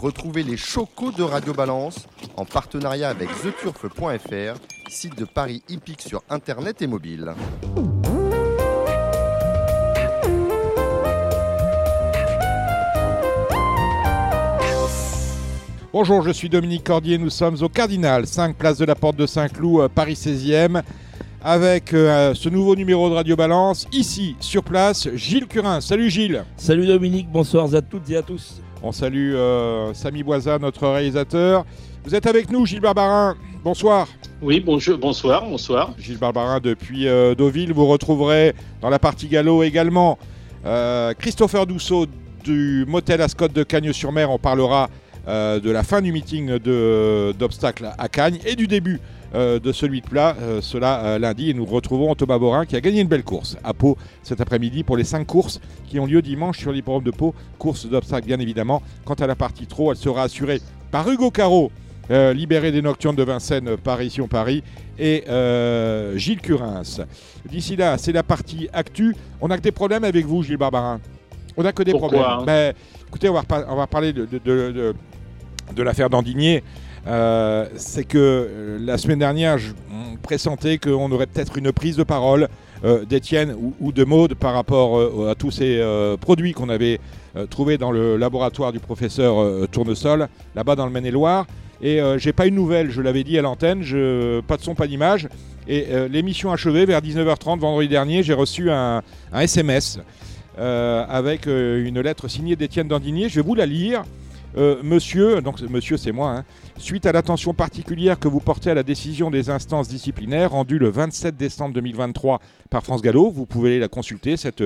Retrouvez les chocos de Radio Balance en partenariat avec theturf.fr, site de Paris hippique sur internet et mobile. Bonjour, je suis Dominique Cordier, nous sommes au Cardinal, 5 place de la Porte de Saint-Cloud, euh, Paris 16e, avec euh, ce nouveau numéro de Radio Balance. Ici, sur place, Gilles Curin. Salut Gilles Salut Dominique, bonsoir à toutes et à tous. On salue euh, Samy Boisa, notre réalisateur. Vous êtes avec nous, Gilles Barbarin. Bonsoir. Oui, bonjour, bonsoir, bonsoir. Gilles Barbarin depuis euh, Deauville. Vous retrouverez dans la partie galop également euh, Christopher Dousseau du motel Ascot de Cagnes-sur-Mer. On parlera de la fin du meeting d'obstacles à Cagnes et du début de celui de plat, euh, cela euh, lundi. Et nous retrouvons Thomas Borin qui a gagné une belle course à Pau cet après-midi pour les cinq courses qui ont lieu dimanche sur l'hippodrome de Pau. Course d'obstacles, bien évidemment. Quant à la partie trop, elle sera assurée par Hugo Caro, euh, libéré des Nocturnes de Vincennes, Paris-Paris, et euh, Gilles Curins. D'ici là, c'est la partie actu. On a que des problèmes avec vous, Gilles Barbarin. On a que des Pourquoi, problèmes. hein? Ben, écoutez, on va, repa- on va parler de, de- de- de- de l'affaire d'Andigné. Euh, c'est que euh, la semaine dernière, je on pressentais qu'on aurait peut-être une prise de parole euh, d'Étienne ou, de Maude par rapport à tous ces produits qu'on avait trouvés dans le laboratoire du professeur Tournesol, là-bas dans le Maine-et-Loire. Et j'ai pas une nouvelle, je l'avais dit à l'antenne, pas de son, pas d'image. Et l'émission achevée, vers 19h30 vendredi dernier, j'ai reçu un, SMS avec une lettre signée d'Étienne Dandigné. Je vais vous la lire. Euh, monsieur, donc monsieur c'est moi, hein, suite à l'attention particulière que vous portez à la décision des instances disciplinaires rendue le 27 décembre 2023 par France Gallo, vous pouvez la consulter, cette,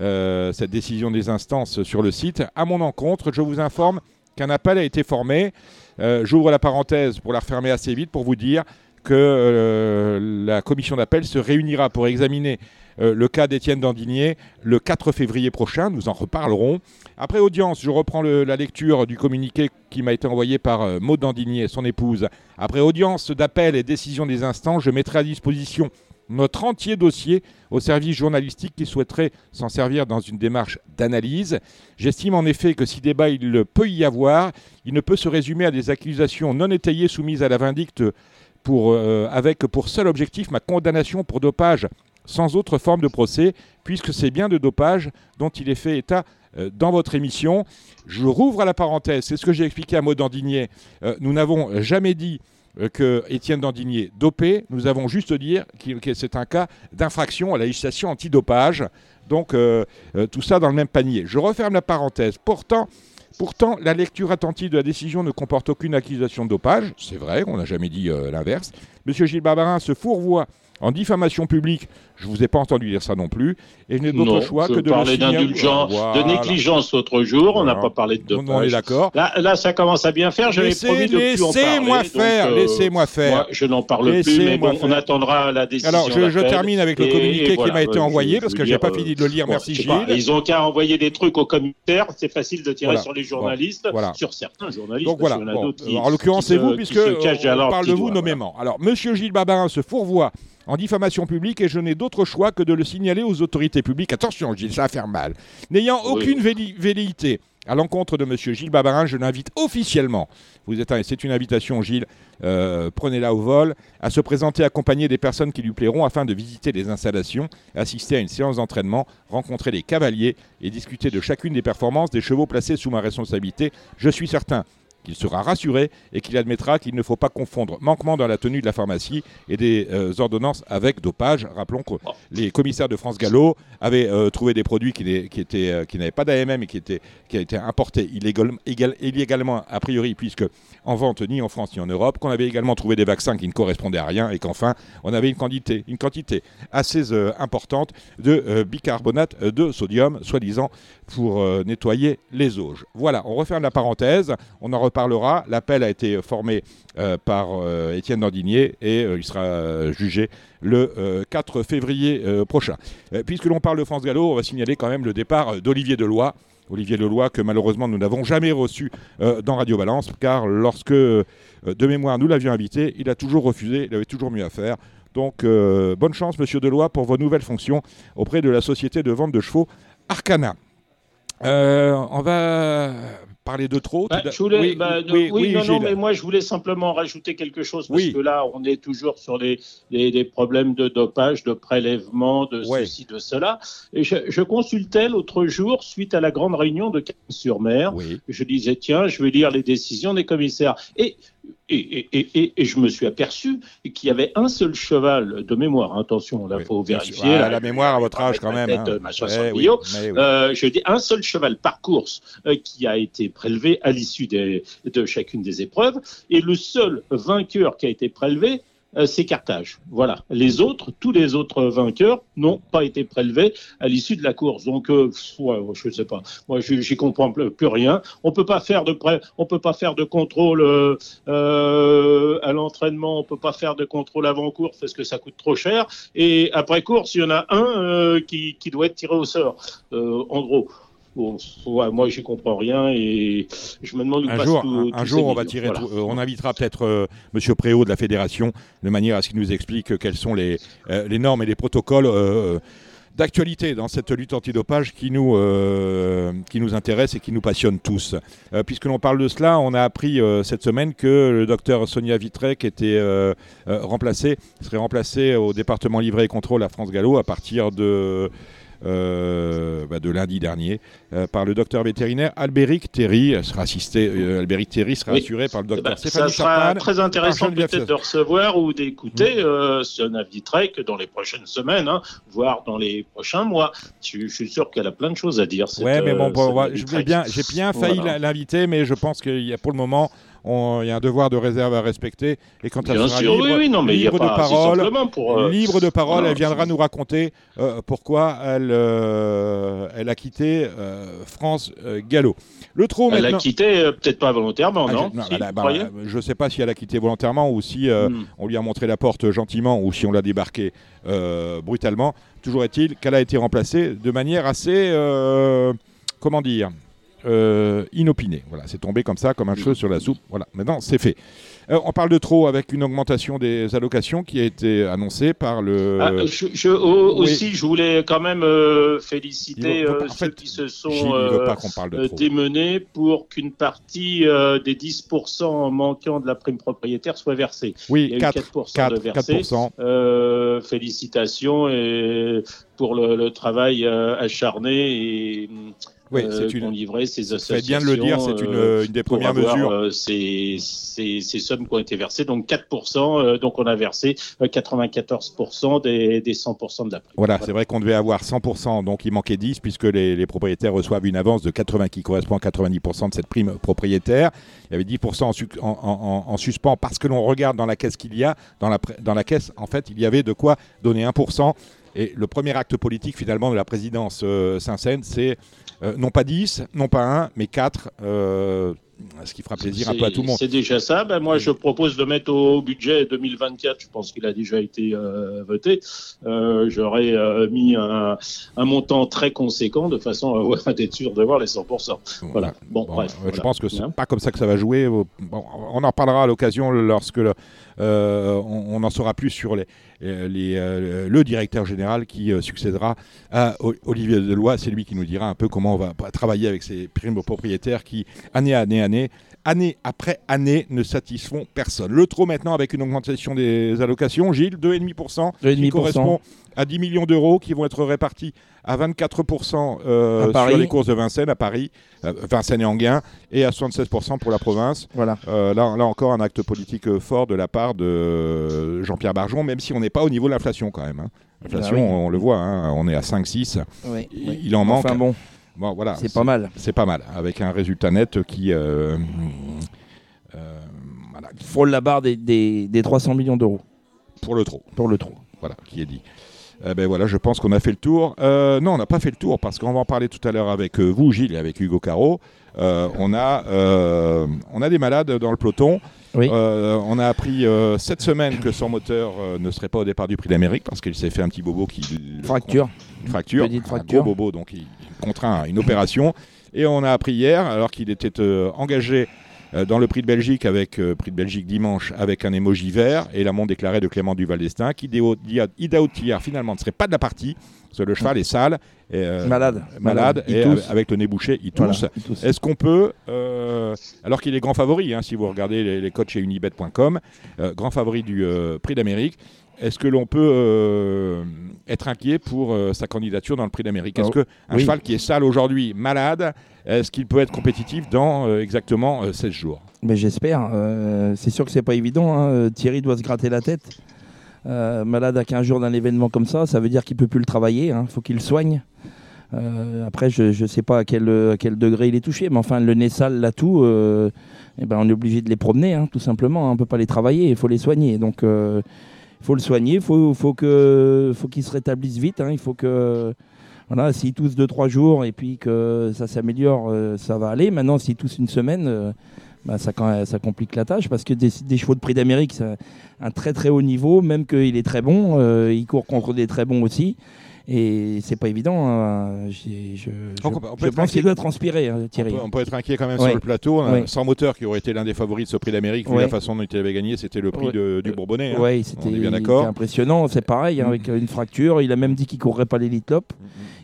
euh, cette décision des instances sur le site. À mon encontre, je vous informe qu'un appel a été formé. Euh, J'ouvre la parenthèse pour la refermer assez vite pour vous dire que la commission d'appel se réunira pour examiner le cas d'Étienne Dandigné le 4 février prochain. Nous en reparlerons. Après audience, je reprends la lecture du communiqué qui m'a été envoyé par euh, Maud Dandigné et son épouse. Après audience d'appel et décision des instances, je mettrai à disposition notre entier dossier au service journalistique qui souhaiterait s'en servir dans une démarche d'analyse. J'estime en effet que si débat il peut y avoir, il ne peut se résumer à des accusations non étayées soumises à la vindicte euh, avec pour seul objectif ma condamnation pour dopage sans autre forme de procès, puisque c'est bien de dopage dont il est fait état dans votre émission. Je rouvre la parenthèse, c'est ce que j'ai expliqué à Maud Dandigné. Euh, nous n'avons jamais dit euh, que Étienne Dandigné dopé, nous avons juste dit que c'est un cas d'infraction à la législation antidopage. Donc euh, euh, tout ça dans le même panier. Je referme la parenthèse. Pourtant, la lecture attentive de la décision ne comporte aucune accusation de dopage. C'est vrai, on n'a jamais dit euh, l'inverse. Monsieur Gilles Barbarin se fourvoie en diffamation publique. Je ne vous ai pas entendu dire ça non plus. Et je n'ai d'autre choix je que de signaler. d'indulgence, de négligence l'autre jour. On n'a pas parlé de On- dopage. on est d'accord. Là, là, ça commence à bien faire. J'avais Laissez- promis de plus en parler. Laissez-moi faire, euh, laissez-moi faire. Moi, je n'en parle plus, Laissez-moi mais bon, on faire. attendra la décision. Alors, je, je termine avec le communiqué qui m'a été euh, envoyé je parce que j'ai dire, pas euh, fini de le lire. Merci je Gilles. Ils ont qu'à envoyer des trucs aux commissaires. C'est facile de tirer sur les journalistes, sur certains journalistes. Donc voilà. en l'occurrence, c'est vous, puisque on parle de vous nommément. Alors, Monsieur Gilles Barbarin se fourvoie en diffamation publique et je n'ai d'autre choix que de le signaler aux autorités publiques. Attention, Gilles, ça va faire mal. N'ayant Oui. aucune véli- velléité à l'encontre de Monsieur Gilles Barbarin, je l'invite officiellement. Vous êtes, un- c'est une invitation, Gilles. euh, Prenez-la au vol à se présenter accompagné des personnes qui lui plairont afin de visiter les installations, assister à une séance d'entraînement, rencontrer les cavaliers et discuter de chacune des performances des chevaux placés sous ma responsabilité. Je suis certain qu'il sera rassuré et qu'il admettra qu'il ne faut pas confondre manquement dans la tenue de la pharmacie et des euh, ordonnances avec dopage. Rappelons que les commissaires de France Gallo avaient euh, trouvé des produits qui, euh, n'avaient pas d'AMM et qui étaient, qui importés illégal- égal- illégalement, a priori, puisque en vente ni en France ni en Europe, qu'on avait également trouvé des vaccins qui ne correspondaient à rien et qu'enfin, on avait une quantité, assez importante de bicarbonate de sodium, soi-disant pour euh, nettoyer les auges. Voilà, on referme la parenthèse, on en reparlera. L'appel a été formé euh, par euh, Étienne Dandigné et il sera jugé le euh, 4 février prochain. Puisque l'on parle de France Gallo, on va signaler quand même le départ d'Olivier Deloy. Olivier Leloy, que malheureusement nous n'avons jamais reçu dans Radio Balance, car lorsque, de mémoire, nous l'avions invité, il a toujours refusé, il avait toujours mieux à faire. Donc, bonne chance, monsieur Deloy, pour vos nouvelles fonctions auprès de la société de vente de chevaux Arcana. Euh, on va parler de trop Bah, je voulais, Oui, bah, oui, oui, oui, non, mais moi je voulais simplement rajouter quelque chose parce que là, on est toujours sur les, les, les problèmes de dopage, de prélèvement, de Ouais. ceci, de cela. Et je, je consultais l'autre jour, suite à la grande réunion de Cannes-sur-Mer, je disais tiens, je vais lire les décisions des commissaires. Et et, et, et, et- et je me suis aperçu qu'il y avait un seul cheval de mémoire. Attention, là, Oui, faut vérifier. Ah, là, la mémoire à votre âge, quand même. hein. Eh oui, oui. Euh, je dis un seul cheval par course euh, qui a été prélevé à l'issue de chacune des épreuves, et le seul vainqueur qui a été prélevé, c'est Carthage. Voilà. Les autres, tous les autres vainqueurs n'ont pas été prélevés à l'issue de la course. Donc, euh, je sais pas. Moi, j'y comprends plus rien. On peut pas faire de pré- on peut pas faire de contrôle euh, euh, à l'entraînement. On peut pas faire de contrôle avant course parce que ça coûte trop cher. Et après course, il y en a un euh, qui, qui doit être tiré au sort. Euh, en gros. Bon, ouais, moi, j'y comprends rien et je me demande où Un jour, un, jour, on va tirer. Voilà. tout- euh, on invitera peut-être euh, Monsieur Préau de la fédération, de manière à ce qu'il nous explique quels sont les, euh, les normes et les protocoles euh, d'actualité dans cette lutte antidopage qui nous, euh, qui nous intéresse et qui nous passionne tous. Euh, puisque l'on parle de cela, on a appris euh, cette semaine que le docteur Sonia Vitrec était euh, euh, remplacé, serait remplacé au département livret et contrôle à France Gallo à partir de bah, de lundi dernier euh, par le docteur vétérinaire Albéric Terry. Elle Sera assisté, euh, Albéric Terry sera Oui. assuré par le Eh docteur ben, ça Stéphanie sera Chapman. très intéressant peut-être de recevoir ou d'écouter Mm. euh, Sionna Vitrec dans les prochaines semaines, hein, voire dans les prochains mois. Je, je suis sûr qu'elle a plein de choses à dire. cette, Ouais, mais bon, euh, je bien, j'ai bien failli Voilà. l'inviter, mais je pense qu'il y a pour le moment, il y a un devoir de réserve à respecter. Et quand elle sera sûr, libre, oui, oui, non, mais il y a libre de pas parole, pour. euh, libre de parole, voilà. elle viendra nous raconter euh, pourquoi elle, euh, elle a quitté France Gallo. Le elle a quitté, peut-être pas volontairement, Ah, non, je, non, Si, a- bah, croyez je sais pas si elle a quitté volontairement ou si Hmm. on lui a montré la porte gentiment ou si on l'a débarqué brutalement. Toujours est-il qu'elle a été remplacée de manière assez, comment dire, euh, inopinée. Voilà, c'est tombé comme ça, comme un cheveu sur la soupe. Voilà, maintenant c'est fait. Euh, on parle de trop avec une augmentation des allocations qui a été annoncée par le. Ah, je, je- au- oui. Aussi, je voulais quand même euh, féliciter veut- pas- ceux fait, qui se sont démenés pour qu'une partie des 10% manquants de la prime propriétaire soit versée. Il y Oui, a eu 4, 4%, 4, de versés. 4%. Félicitations et pour le, le travail acharné et Oui, euh, c'est une. ces associations. faites bien de le dire, c'est une, euh, une des pour premières avoir, mesures. euh, ces, ces, ces sommes qui ont été versées, donc 4%, euh, donc on a versé euh, 94% des, des 100% de la prime. Voilà, c'est vrai qu'on devait avoir 100%, donc il manquait 10 puisque les, les propriétaires reçoivent une avance de 80% qui correspond à 90% de cette prime propriétaire. Il y avait 10% en, en- en- en suspens parce que l'on regarde dans la caisse qu'il y a. Dans la, dans la caisse, en fait, il y avait de quoi donner 1%. Et le premier acte politique finalement de la présidence euh, Saint-Saëns, c'est euh, non pas 10, non pas 1, mais 4, euh, ce qui fera plaisir un peu à tout le monde. C'est déjà ça. Ben, moi, je propose de mettre au budget 2024, je pense qu'il a déjà été euh, voté, j'aurais mis un, un montant très conséquent de façon à être sûr d'avoir les 100%. Voilà. Bon, Bon, bref. voilà. Je pense que c'est Hein pas comme ça que ça va jouer. Bon, on en reparlera à l'occasion lorsque le- on, on en saura plus sur les, les, euh, le directeur général qui euh, succédera à Olivier Deloy. C'est lui qui nous dira un peu comment on va travailler avec ces primes propriétaires qui, année, année, année, année après année, ne satisfont personne. Le trop maintenant avec une augmentation des allocations, Gilles, 2,5%, qui 2,5%. correspond à 10 millions d'euros qui vont être répartis à 24% euh, À sur les courses de Vincennes à Paris, euh, Vincennes et Anguin, et à 76% pour la province. Voilà. Euh, là, là encore, un acte politique euh, fort de la part de Jean-Pierre Barjon, même si on n'est pas au niveau de l'inflation quand même. hein. L'inflation, Ah oui. on le voit, hein, on est à 5-6. Oui, Il, oui. il en manque. Enfin bon, Bon, voilà, c'est pas mal. C'est pas mal, avec un résultat net qui. voilà, Frôle la barre des, des, des 300 millions d'euros pour le trop. pour le trou. Voilà, qui est dit. Eh ben voilà, je pense qu'on a fait le tour. Euh, non, on n'a pas fait le tour parce qu'on va en parler tout à l'heure avec euh, vous, Gilles, et avec Hugo Caro. Euh, on, a, euh, on a des malades dans le peloton. Oui. On a appris cette semaine que son moteur ne serait pas au départ du Prix d'Amérique parce qu'il s'est fait un petit bobo qui Fracture. une fracture, Petite un fracture. gros bobo, donc il, contraint à une opération. Et on a appris hier, alors qu'il était engagé dans le prix de Belgique, avec euh, prix de Belgique dimanche, avec un émoji vert, et la montre déclarée de Clément Duval d'Estaing, qui Ida Outillard finalement ne serait pas de la partie, parce que le cheval est sale. Et, euh, Malade. Malade, et avec le nez bouché, il tousse. Est-ce qu'on peut, euh, alors qu'il est grand favori, hein, si vous regardez les, codes chez unibet.com, euh, grand favori du euh, prix d'Amérique, est-ce que l'on peut euh, être inquiet pour euh, sa candidature dans le prix d'Amérique? Est-ce Oh, qu'un oui. cheval qui est sale aujourd'hui, malade, est-ce qu'il peut être compétitif dans euh, exactement euh, 16 jours Mais j'espère. euh, c'est sûr que c'est pas évident. hein. Euh, Thierry doit se gratter la tête. Euh, malade à 15 jours d'un événement comme ça, ça veut dire qu'il peut plus le travailler. Il faut qu'il le soigne. Euh, après, je ne sais pas à quel, degré il est touché, mais enfin, le nez sale, là, tout, euh, eh ben, on est obligé de les promener, hein, tout simplement. On ne peut pas les travailler, il faut les soigner. Donc, euh, il faut le soigner, il faut, faut qu'il se rétablisse vite. hein. Il faut que. Voilà, s'il tousse 2-3 jours et puis que ça s'améliore, euh, ça va aller. Maintenant, s'il tousse une semaine, euh, bah, ça, complique la tâche parce que des, des chevaux de prix d'Amérique, c'est un, un très très haut niveau, même qu'il est très bon, euh, il court contre des très bons aussi. Et c'est pas évident. hein. Je, Donc, on pense qu'il doit transpirer, hein, on Thierry. peut, on peut être inquiet quand même Ouais. sur le plateau. hein, Ouais. Sans moteur, qui aurait été l'un des favoris de ce prix d'Amérique, vu Ouais. la façon dont il avait gagné, c'était le prix de- du Bourbonnais. hein. Ouais, c'était impressionnant. C'est pareil, Mm. avec une fracture. Il a même dit qu'il courrait pas l'élite top.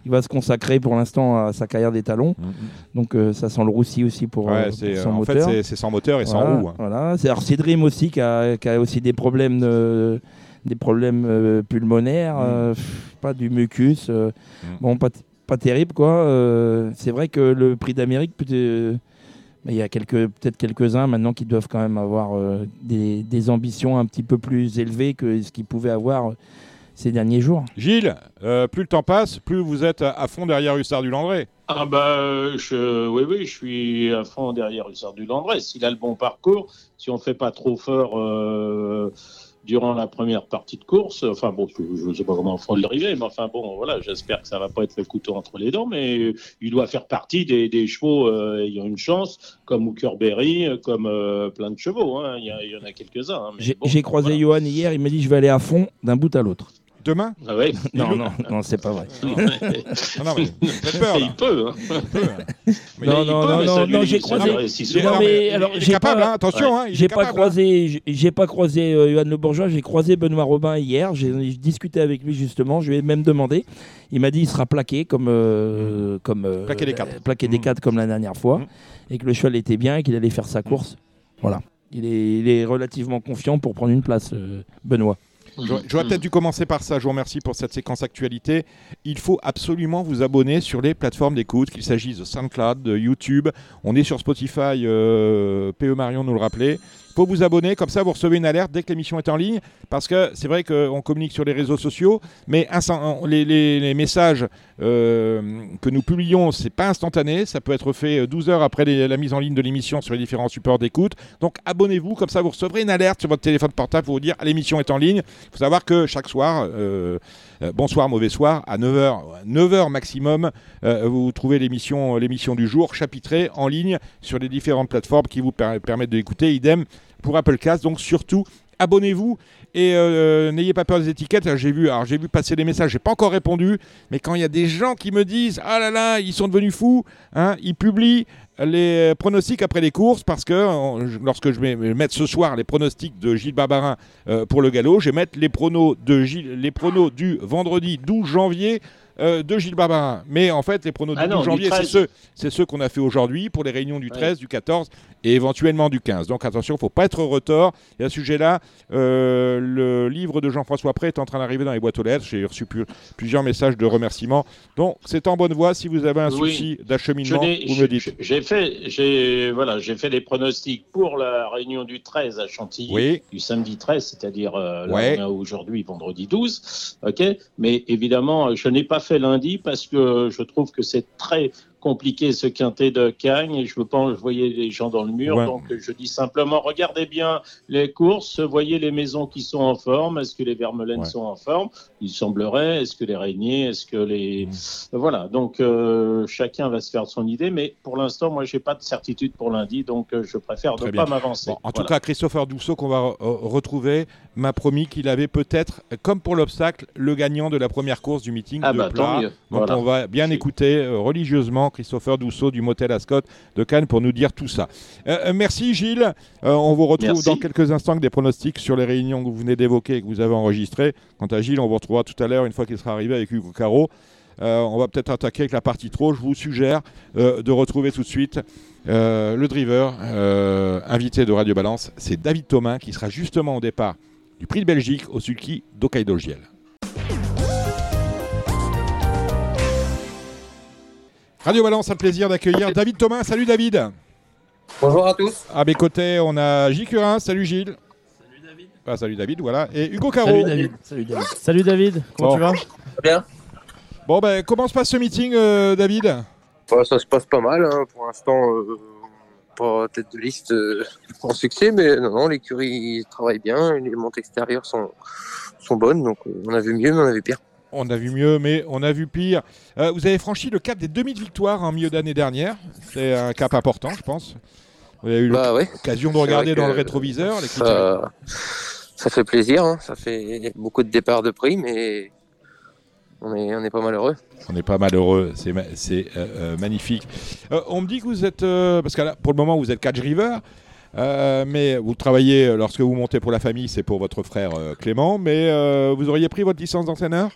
Il va se consacrer pour l'instant à sa carrière d'étalon. Mhm. Donc euh, ça sent le roussi aussi pour, euh, pour en fait, moteur. c'est, c'est sans moteur et sans roue. Voilà. C'est Dream aussi qui a, qui a aussi des problèmes, de- des problèmes euh, pulmonaires, Mm. euh, pff, pas du mucus. euh, Mm. Bon, pas, pas terrible quoi. Euh, c'est vrai que le prix d'Amérique, peut- mais il y a quelques, peut-être quelques-uns maintenant qui doivent quand même avoir euh, des, des ambitions un petit peu plus élevées que ce qu'ils pouvaient avoir ces derniers jours. Gilles, euh, plus le temps passe, plus vous êtes à, fond derrière Hussard du Landré. Ah bah je, oui oui je suis à fond derrière Hussard du Landré. S'il a le bon parcours, si on fait pas trop fort euh, durant la première partie de course, enfin bon je ne sais pas comment on fera le driver, mais enfin bon voilà j'espère que ça va pas être le couteau entre les dents, mais il doit faire partie des, des chevaux euh, ayant une chance, comme Hooker Berry, comme euh, plein de chevaux. hein. Il, y a- il y en a quelques uns. hein, J'ai, bon, croisé voilà. Johan hier, il m'a dit je vais aller à fond d'un bout à l'autre. Demain Ah ouais. Non, non, non, c'est pas vrai. Ah non, mais faites peur, là. il peut. hein. Hein. Mais Non, il non, peut, non, mais non, non, j'ai croisé-. Non, non, mais mais alors, il est capable, pas- hein, attention. hein, il J'ai pas capable, croisé, j'ai- pas croisé euh, Johan Le Bourgeois, j'ai croisé Benoît Robin hier. J'ai discuté avec lui justement. Je lui ai même demandé. Il m'a dit il sera plaqué comme euh, comme euh, Plaqué des quatre. plaqué des Mm. quatre comme la dernière fois, Mm. et que le cheval était bien et qu'il allait faire sa course. Voilà. Il est, il est relativement confiant pour prendre une place, euh, Benoît. J'aurais j'aurais peut-être dû commencer par ça. Je vous remercie pour cette séquence actualité. Il faut absolument vous abonner sur les plateformes d'écoute, qu'il s'agisse de SoundCloud, de YouTube. On est sur Spotify, euh, PE Marion nous le rappelait. Faut vous abonner, comme ça vous recevez une alerte dès que l'émission est en ligne. Parce que c'est vrai qu'on communique sur les réseaux sociaux, mais les, messages euh, que nous publions, c'est pas instantané. Ça peut être fait euh, 12 heures après la mise en ligne de l'émission sur les différents supports d'écoute. Donc abonnez-vous, comme ça vous recevrez une alerte sur votre téléphone portable pour vous dire l'émission est en ligne. Il faut savoir que chaque soir, euh, euh, bonsoir, mauvais soir, à 9h, 9h maximum, euh, vous trouvez l'émission, l'émission du jour chapitrée en ligne sur les différentes plateformes qui vous per- permettent de l'écouter. Idem pour Applecast. Donc surtout, abonnez-vous et euh, n'ayez pas peur des étiquettes. J'ai vu, alors j'ai vu passer des messages, j'ai pas encore répondu, mais quand il y a des gens qui me disent ah là là, ils sont devenus fous, hein, ils publient les pronostics après les courses parce que euh, lorsque je vais mettre ce soir les pronostics de Gilles Barbarin euh, pour le galop, je vais mettre les pronos de Gilles, les pronos du vendredi 12 janvier euh, de Gilles Barbarin. Mais en fait, les pronos Ah du non, 12 du janvier, c'est 13. ceux, qu'on a fait aujourd'hui pour les réunions du 13, du 14 et éventuellement du 15. Donc attention, il ne faut pas être retort. Et à ce sujet-là, euh, le livre de Jean-François Pré est en train d'arriver dans les boîtes aux lettres. J'ai reçu pu- plusieurs messages de remerciements. Donc c'est en bonne voie. Si vous avez un Oui. souci d'acheminement, vous me dites. J'ai fait, voilà, j'ai fait des pronostics pour la réunion du 13 à Chantilly, Oui. du samedi 13, c'est-à-dire euh, Ouais. aujourd'hui vendredi 12, ok. Mais évidemment, je n'ai pas fait lundi parce que je trouve que c'est très compliqué ce quintet de Cagnes et je veux pas envoyer les gens dans le mur. Ouais. Donc je dis simplement, regardez bien les courses, voyez les maisons qui sont en forme. Est-ce que les Vermelaines Ouais. sont en forme? Il semblerait. Est-ce que les Régniers Est-ce que les voilà, donc euh, chacun va se faire son idée, mais pour l'instant, moi, j'ai pas de certitude pour lundi, donc euh, je préfère Très ne bien. pas m'avancer. Bon, en tout cas, Christopher Dousseau qu'on va re- re- retrouver m'a promis qu'il avait peut-être, comme pour l'obstacle, le gagnant de la première course du meeting Ah de bah, Plat. Donc Voilà. on va bien écouter euh, religieusement Christopher Dousseau du motel Ascot de Cannes pour nous dire tout ça. Euh, euh, merci Gilles. Euh, on vous retrouve Merci. dans quelques instants avec des pronostics sur les réunions que vous venez d'évoquer et que vous avez enregistrées. Quant à Gilles, on vous retrouvera tout à l'heure une fois qu'il sera arrivé avec Hugo Caro. Euh, on va peut-être attaquer avec la partie trop. Je vous suggère de retrouver tout de suite le driver invité de Radio Balance. C'est David Thomas qui sera justement au départ du Prix de Belgique au sulky d'Hokkaido Radio Balance a le plaisir d'accueillir David Thomas. Salut David. Bonjour à tous. À mes côtés, on a Gilles Curin. Salut Gilles. Salut David. Ah, salut David, voilà. Et Hugo Caro. Salut David. Salut David. Salut David. Comment Bon. tu vas? Bien. Bon, ben, comment se passe ce meeting, euh, David? Bon, ça se passe pas mal. hein. Pour l'instant, euh, pas tête de liste euh, en succès, mais non, non, l'écurie travaille bien. Les montes extérieures sont, sont bonnes. Donc, euh, on a vu mieux, mais on a vu pire. On a vu mieux, mais on a vu pire. Euh, vous avez franchi le cap des demi-victoires en milieu d'année dernière. C'est un cap important, je pense. Vous avez eu Bah ouais, l'occasion de regarder dans le rétroviseur. Les ça, ça fait plaisir. hein. Ça fait beaucoup de départs de prix, mais on est, on est pas malheureux. On n'est pas malheureux, c'est ma- euh, euh, magnifique. Euh, on me dit que vous êtes, euh, parce que là, pour le moment vous êtes catch river, mais vous travaillez lorsque vous montez pour la famille, c'est pour votre frère Clément, mais vous auriez pris votre licence d'entraîneur?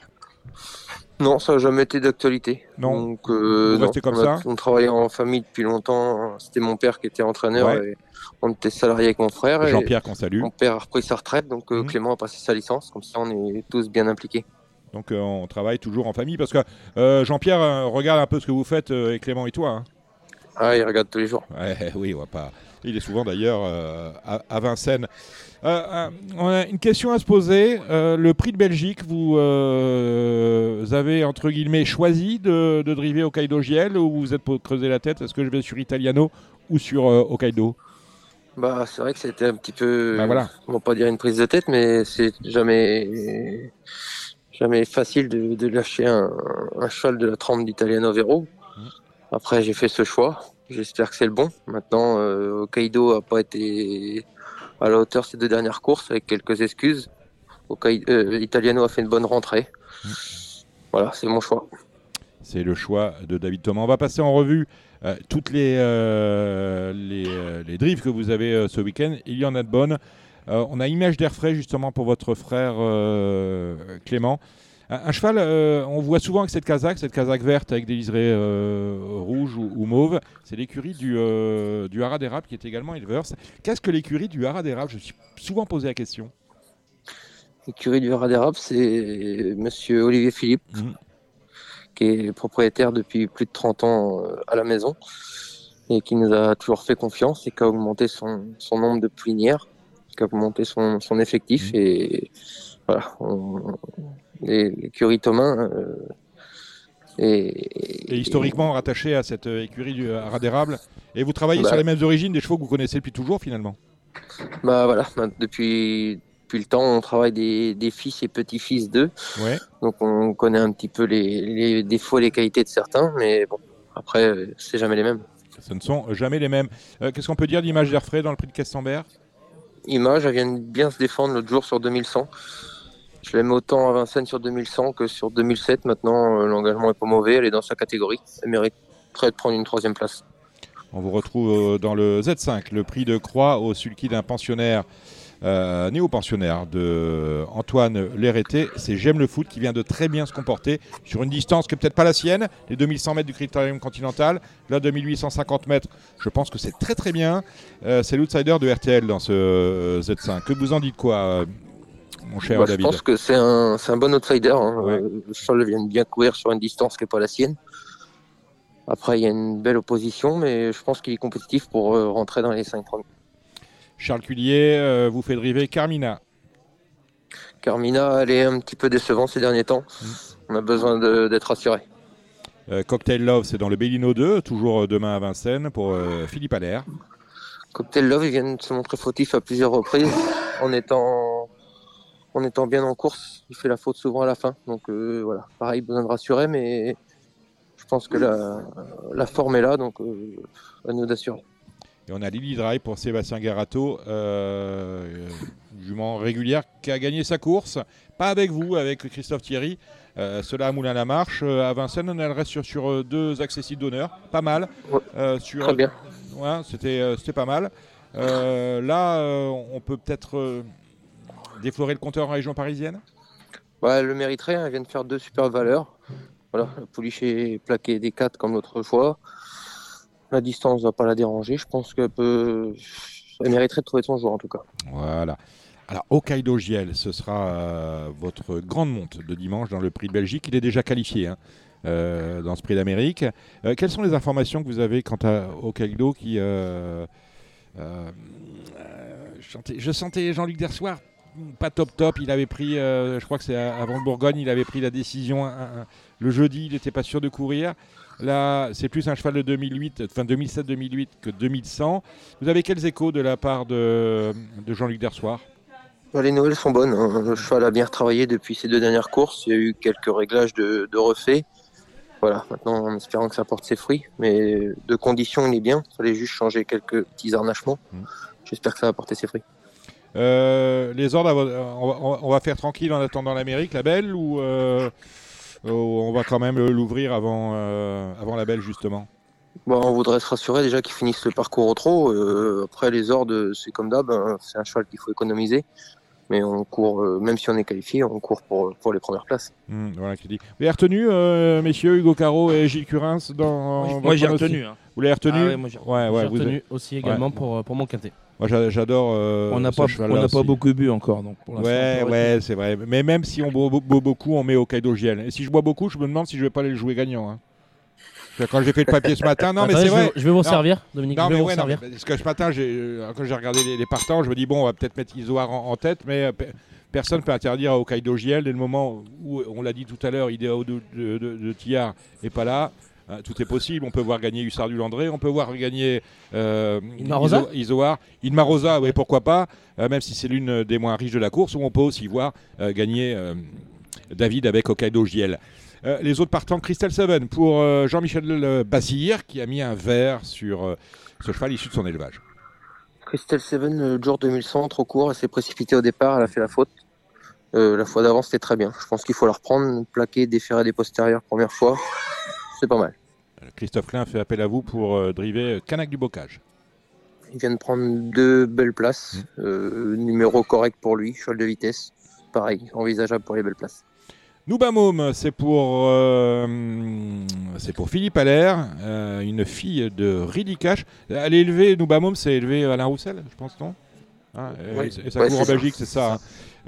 Non, ça n'a jamais été d'actualité. Non. Donc, euh, non. comme on, a- ça on travaillait en famille depuis longtemps. C'était mon père qui était entraîneur. Ouais. Et on était salarié avec mon frère. Jean-Pierre qu'on salue. Mon père a repris sa retraite, donc euh, Mhm. Clément a passé sa licence. Comme ça, on est tous bien impliqués. Donc euh, on travaille toujours en famille, parce que euh, Jean-Pierre regarde un peu ce que vous faites, et Clément et toi. hein. Ah, il regarde tous les jours. Ouais, oui, on va pas. Il est souvent d'ailleurs euh, à, à Vincennes. Euh, euh, on a une question à se poser. Le prix de Belgique, vous, avez entre guillemets choisi de, de driver Hokkaido GL ou vous êtes pour creuser la tête Est-ce que je vais sur Italiano ou sur Hokkaido? Bah, c'est vrai que c'était un petit peu, Bah, voilà. on va pas dire une prise de tête, mais c'est jamais, jamais facile de, de lâcher un, un cheval de la trempe d'Italiano Vero. Mhm. Après, j'ai fait ce choix. J'espère que c'est le bon. Maintenant, euh, Hokkaido a pas été à la hauteur ces deux dernières courses avec quelques excuses. Hokkaido, euh, Italiano a fait une bonne rentrée. Voilà, c'est mon choix. C'est le choix de David Thomas. On va passer en revue euh, toutes les, euh, les, euh, drives que vous avez ce week-end. Il y en a de bonnes. On a Image d'air frais justement pour votre frère Clément. Un, un cheval, euh, on voit souvent avec cette casaque, cette casaque verte avec des liserés euh, rouges ou, ou mauves. C'est l'écurie du, euh, du Haras d'érable qui est également éleveur. Qu'est-ce que l'écurie du Haras d'érable Je suis souvent posé la question. L'écurie du Haras d'érable, c'est monsieur Olivier Philippe, Mhm. qui est propriétaire depuis plus de 30 ans à la maison et qui nous a toujours fait confiance et qui a augmenté son, son nombre de plinières, qui a augmenté son, son effectif. Mhm. Et voilà, on- les- l'écurie Thomas. euh, est, Et historiquement rattaché à cette euh, écurie du Haras d'érable. Et vous travaillez Bah. sur les mêmes origines des chevaux que vous connaissez depuis toujours finalement? Bah voilà, bah, depuis, depuis le temps, on travaille des, des fils et petits-fils d'eux. Ouais. Donc on connaît un petit peu les, les défauts et les qualités de certains, mais bon, après, euh, c'est jamais les mêmes. Ce ne sont jamais les mêmes. Euh, Qu'est-ce qu'on peut dire d'Image d'air frais dans le prix de Castambert Image, elle vient bien se défendre l'autre jour sur 2100. Je l'aime autant à Vincennes sur 2100 que sur 2007. Maintenant, euh, l'engagement est pas mauvais, elle est dans sa catégorie. Elle mériterait de prendre une troisième place. On vous retrouve euh, dans le Z5, le prix de croix au sulky d'un pensionnaire, euh, néo-pensionnaire de Antoine. C'est J'aime le foot qui vient de très bien se comporter sur une distance qui peut-être pas la sienne, les 2100 mètres du critérium continental. Là, 2850 mètres, je pense que c'est très très bien. C'est l'outsider de RTL dans ce euh, Z5. Que vous en dites quoi, mon cher Moi, je David pense que c'est un, un bon outsider. hein. Ouais. Le cheval vient de bien courir sur une distance qui n'est pas la sienne. Après, il y a une belle opposition, mais je pense qu'il est compétitif pour euh, rentrer dans les 5 premiers. Charles Cullier euh, vous fait driver Carmina. Carmina, elle est un petit peu décevant ces derniers temps. Mm. On a besoin d'être rassuré. Euh, Cocktail Love, c'est dans le Bellino 2, toujours euh, demain à Vincennes pour Philippe Allaire. Cocktail Love, il vient de se montrer fautif à plusieurs reprises en étant, en étant bien en course. Il fait la faute souvent à la fin. Donc euh, voilà, pareil, besoin de rassurer, mais je pense que la, la forme est là, donc euh, à nous d'assurer. Et on a Lily Drive pour Sébastien Garato. Euh, jument régulière qui a gagné sa course. Pas avec vous, avec Christophe Thierry. Euh, cela à Moulin-la-Marche. Euh, à Vincennes, elle reste sur, sur deux accessibles d'honneur. Pas mal. Ouais. Sur, Très bien. Ouais, c'était, c'était pas mal. Là, on peut peut-être déflorer le compteur en région parisienne elle le mériterait, hein, elle vient de faire deux super valeurs. Voilà, la pouliche est plaquée des 4 comme l'autre fois. La distance ne va pas la déranger. Je pense qu'elle peut. Elle mériterait de trouver son jour en tout cas. Voilà. Alors, Hokkaido Giel, ce sera euh, votre grande monte de dimanche dans le prix de Belgique. Il est déjà qualifié hein, euh, dans ce prix d'Amérique. Euh, quelles sont les informations que vous avez quant à Hokkaido qui. je sentais- je sentais Jean-Luc Dersoir pas top top. Il avait pris, euh, je crois que c'est avant le Bourgogne, il avait pris la décision un- un- le jeudi. Il n'était pas sûr de courir. Là, c'est plus un cheval de 2008, enfin 2007-2008 que 2100. Vous avez quels échos de la part de, de Jean-Luc Dersoir? Bah, Les nouvelles sont bonnes. hein. Le cheval a bien retravaillé depuis ces deux dernières courses. Il y a eu quelques réglages de, de refaits. Voilà, maintenant en espérant que ça porte ses fruits. Mais de conditions, il est bien. Il fallait juste changer quelques petits harnachements. Mm. J'espère que ça va porter ses fruits. Euh, les ordres, on va, faire tranquille en attendant l'Amérique, la belle, ou euh, on va quand même l'ouvrir avant, euh, avant la belle, justement? Bon, on voudrait se rassurer déjà qu'ils finissent le parcours au trot. Euh, après, les ordres, c'est comme d'hab. hein. C'est un cheval qu'il faut économiser. Mais on court, euh, même si on est qualifié, on court pour, pour les premières places. Hmm, Voilà qui dit. Vous l'avez retenu, euh, messieurs, Hugo Caro et Gilles Curins dans Moi, j'ai retenu. hein. Vous l'avez retenu Ah ouais, moi, j'ai- Ouais, ouais, retenu aussi également pour, euh, pour mon quintet. Moi, j'a- j'adore. euh, on n'a pas, on n'a pas beaucoup bu encore. Donc pour Ouais, ouais, c'est vrai. Mais même si on boit, boit beaucoup, on met au Kaido Giel. Et si je bois beaucoup, je me demande si je vais pas aller le jouer gagnant. hein. Quand j'ai fait le papier ce matin, non, mais c'est je vais- vrai. Je vais vous servir, Dominique. Non, mais ouais, non, parce que ce matin, euh, quand j'ai regardé les, les partants, je me dis, bon, on va peut-être mettre Isoar en, en tête, mais euh, pe- personne ne peut interdire au Kaido Giel dès le moment où, on l'a dit tout à l'heure, Idéo de, de, de, de Tillard n'est pas là. Euh, tout est possible. On peut voir gagner Hussard du Landré, on peut voir gagner euh, Ilmarosa Iso- Isoar. Ilmarosa, oui, pourquoi pas, euh, même si c'est l'une des moins riches de la course, où on peut aussi voir euh, gagner euh, David avec Hokkaido Giel. Euh, les autres partants, Christelle Seven pour euh, Jean-Michel Basir, qui a mis un verre sur euh, ce cheval issu de son élevage. Christelle Seven, le jour 2100, trop court, elle s'est précipitée au départ, elle a fait la faute. La fois d'avant, c'était très bien. Je pense qu'il faut la reprendre, plaquer, déférer des postérieurs, première fois. C'est pas mal. Christophe Klein fait appel à vous pour driver Canac du Bocage. Il vient de prendre deux belles places. Euh, numéro correct pour lui, cheval de vitesse. Pareil, envisageable pour les belles places. Noubamom, c'est pour, euh, c'est pour Philippe Allaire, euh, une fille de Ridicash. Elle est élevée, Noubamom, c'est élevé Alain Roussel, je pense, non? Hein, et- Oui. Et ça Ouais, court en c'est ça. Belgique, c'est ça. hein.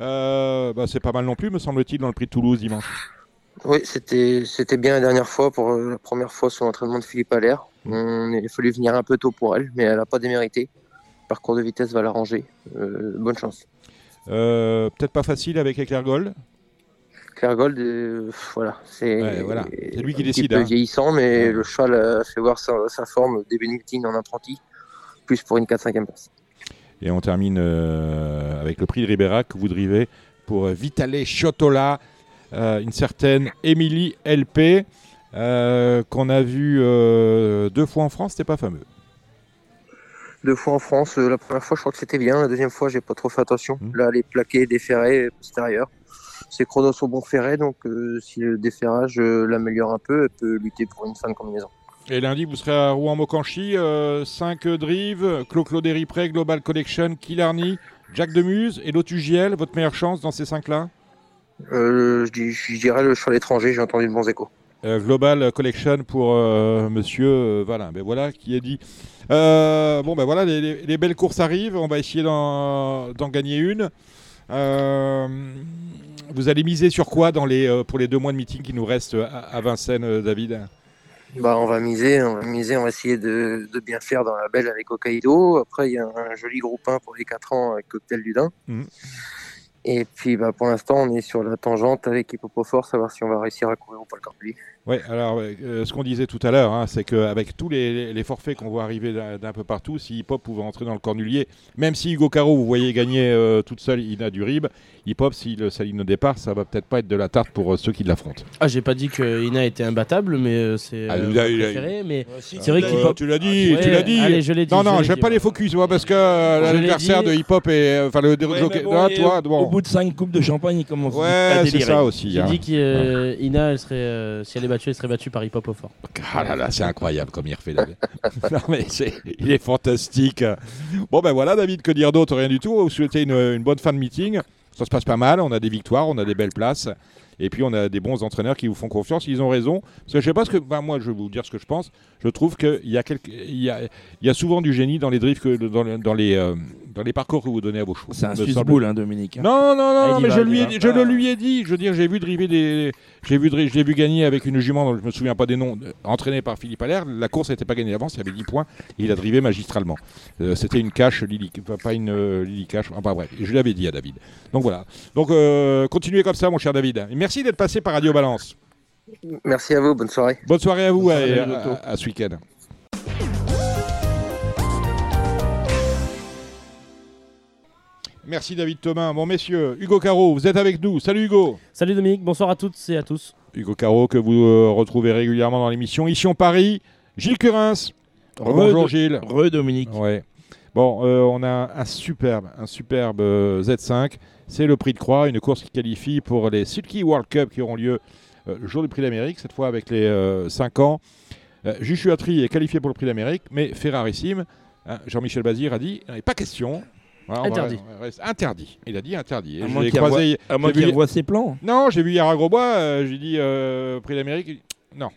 Euh, bah, c'est pas mal non plus, me semble-t-il, dans le prix de Toulouse dimanche. Oui, c'était bien la dernière fois pour la première fois sur l'entraînement de Philippe Allaire. On- Il a fallu venir un peu tôt pour elle, mais elle n'a pas démérité. Le parcours de vitesse va l'arranger. Bonne chance. Peut-être pas facile avec Éclair Gold? Claire Gold, euh, voilà, c'est Ouais, voilà. C'est lui qui décide, peu hein. vieillissant, mais Ouais. le cheval a fait voir sa, sa forme au début de meeting en apprenti, plus pour une 4-5e place. Et on termine euh, avec le prix de Ribérac que vous drivez pour euh, Vitale Chiotola, euh, une certaine Émilie LP, euh, qu'on a vu euh, deux fois en France, c'était pas fameux. Deux fois en France, euh, la première fois je crois que c'était bien, la deuxième fois j'ai pas trop fait attention. Mhm. Là, les plaqués, déferrés, postérieurs. Ses chronos sont bon ferrés, donc euh, si le déferrage euh, l'améliore un peu, elle peut lutter pour une fin de combinaison. Et lundi, vous serez à Rouen-Mocanchi, 5 drives, Clo-Clo Deripré, Global Collection, Killarney, Jack Demuse et Lotus JL, votre meilleure chance dans ces 5-là Euh, je, dirais le cheval étranger, j'ai entendu de bons échos. Euh, Global Collection pour euh, Monsieur euh, Valin. Ben voilà qui est dit. Euh, bon ben voilà, les, les- les belles courses arrivent. On va essayer d'en gagner une. Vous allez miser sur quoi dans les, euh, pour les deux mois de meeting qui nous restent à, à Vincennes, euh, David Bah, on va miser, on va miser, on va essayer de, de bien faire dans la belle avec Hokkaido. Après, il y a un joli groupe 1 pour les 4 ans avec Cocktail du Dain. Mhm. Et puis bah, pour l'instant, on est sur la tangente avec Hippopofort, savoir si on va réussir à courir ou pas le Cornulier. Oui, alors euh, ce qu'on disait tout à l'heure, hein, c'est qu'avec tous les, les, forfaits qu'on voit arriver d'un peu partout, si Hip Hop pouvait entrer dans le Cornulier, même si Hugo Caro, vous voyez gagner euh, toute seule Ina Durib, Hip Hop, s'il s'aligne au départ, ça va peut-être pas être de la tarte pour euh, ceux qui l'affrontent. Ah, j'ai pas dit que Ina était imbattable, mais euh, c'est Ah, euh, préféré. Mais si, c'est vrai tu qu'Hip l'as- Hop. tu l'as dit, Ouais, tu l'as dit. allez, je l'ai dit, non, je non, j'aime pas les focus, moi, parce que l'adversaire de Hip Hop et enfin le Ouais, bon, là, toi, au, bon. au bout de 5 coupes de champagne, il commence à Ouais, c'est délirer. ça aussi. J'ai hein. dit qu'Ina, elle serait, si elle est battue, elle serait battue par Hip Hop au fort. Ah là là, c'est incroyable comme il refait David. non mais c'est, il est fantastique. Bon ben voilà David, que dire d'autre? Rien du tout. Vous souhaitez une, une bonne fin de meeting? Ça se passe pas mal, on a des victoires, on a des belles places. Et puis on a des bons entraîneurs qui vous font confiance, ils ont raison. Parce que je sais pas ce que. ben, moi je vais vous dire ce que je pense. Je trouve qu'il y, a il y, a, il y a souvent du génie dans les drifts, que, dans, le- dans les, euh, dans les parcours que vous donnez à vos chevaux. C'est un semble- boule, hein, Dominique. hein. non, non, non, Ah, mais va, je, lui ai, je le lui ai dit. Je veux dire, j'ai vu driver des. J'ai vu, dri- je l'ai vu gagner avec une jument dont je me souviens pas des noms, euh, entraînée par Philippe Allaire. La course n'était pas gagnée d'avance, il y avait 10 points. Et il a drivé magistralement. Euh, C'était une cache, Lily, pas- une euh, Lily cache. Enfin bref, je l'avais dit à David. Donc voilà. Donc continuez comme ça, mon cher David. Et merci d'être passé par Radio Balance. Merci à vous, bonne soirée. Bonne soirée à vous Bonne et soirée, à, Lotto. à- à ce week-end. Merci David Thomas. Bon messieurs, Hugo Caro, vous êtes avec nous. Salut Hugo. Salut Dominique, bonsoir à toutes et à tous. Hugo Caro que vous euh, retrouvez régulièrement dans l'émission. Ici on Paris, Gilles Curins. Bonjour Gilles. Re Dominique. Ouais. Bon, euh, on a un superbe, un superbe euh, Z5. C'est le Prix de Croix, une course qui qualifie pour les Sulky World Cup qui auront lieu euh, le jour du Prix d'Amérique, cette fois avec les 5 ans. Euh, Joshua Tree est qualifié pour le Prix d'Amérique, mais Ferrarissime, hein, Jean-Michel Bazir a dit, il n'y pas question. Voilà, on va- Interdit. on rester- interdit. Il a dit interdit. Et À moins qu'il croisé- À moins j'ai vu- qu'il revoie ses plans. non, j'ai vu hier à Grosbois, euh, j'ai dit euh, Prix d'Amérique, non.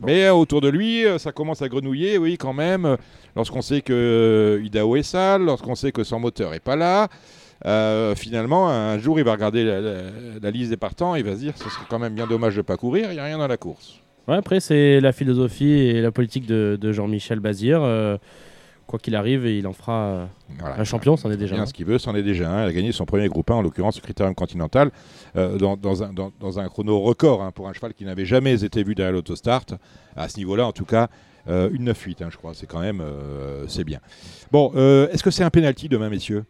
Mais euh, autour de lui, euh, ça commence à grenouiller, oui, quand même. euh, Lorsqu'on sait que euh, Idaho est sale, lorsqu'on sait que son moteur est pas là, euh, finalement, un jour, il va regarder la, la- la liste des partants, il va se dire, ce serait quand même bien dommage de pas courir, il n'y a rien dans la course. Ouais, après, c'est la philosophie et la politique de, de Jean-Michel Bazir. euh, quoi qu'il arrive, il en fera euh, Voilà. un champion, c'en est déjà. Un. ce qu'il veut, c'en est déjà un. Il a gagné son premier groupe 1, en l'occurrence le Critérium Continental, euh, dans, dans un, dans- dans un chrono record hein, pour un cheval qui n'avait jamais été vu derrière l'autostart. À ce niveau-là, en tout cas, euh, une 9-8, hein, je crois. C'est quand même, c'est bien. Bon, est-ce que c'est un penalty demain, messieurs?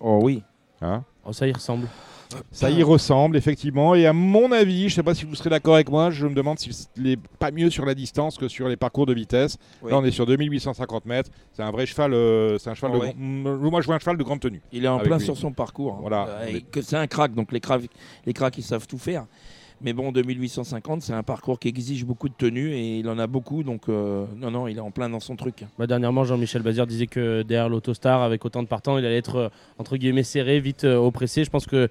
Oh oui. Hein Oh, ça y ressemble. Ça y ressemble, effectivement. Et à mon avis, je ne sais pas si vous serez d'accord avec moi, je me demande s'il n'est pas mieux sur la distance que sur les parcours de vitesse. Oui. Là, on est sur 2850 mètres. C'est un vrai cheval. euh, c'est un cheval Oh, de ouais. grand- Moi, je vois un cheval de grande tenue. Il est en plein lui. sur son parcours. hein. Voilà. Euh, et que c'est un crack, donc les cracks, les cracks ils savent tout faire. Mais bon, 2850, c'est un parcours qui exige beaucoup de tenue et il en a beaucoup, donc euh, non, non, il est en plein dans son truc. Bah, dernièrement, Jean-Michel Bazir disait que derrière l'Autostar, avec autant de partants, il allait être euh, entre guillemets serré, vite euh, oppressé. Je pense que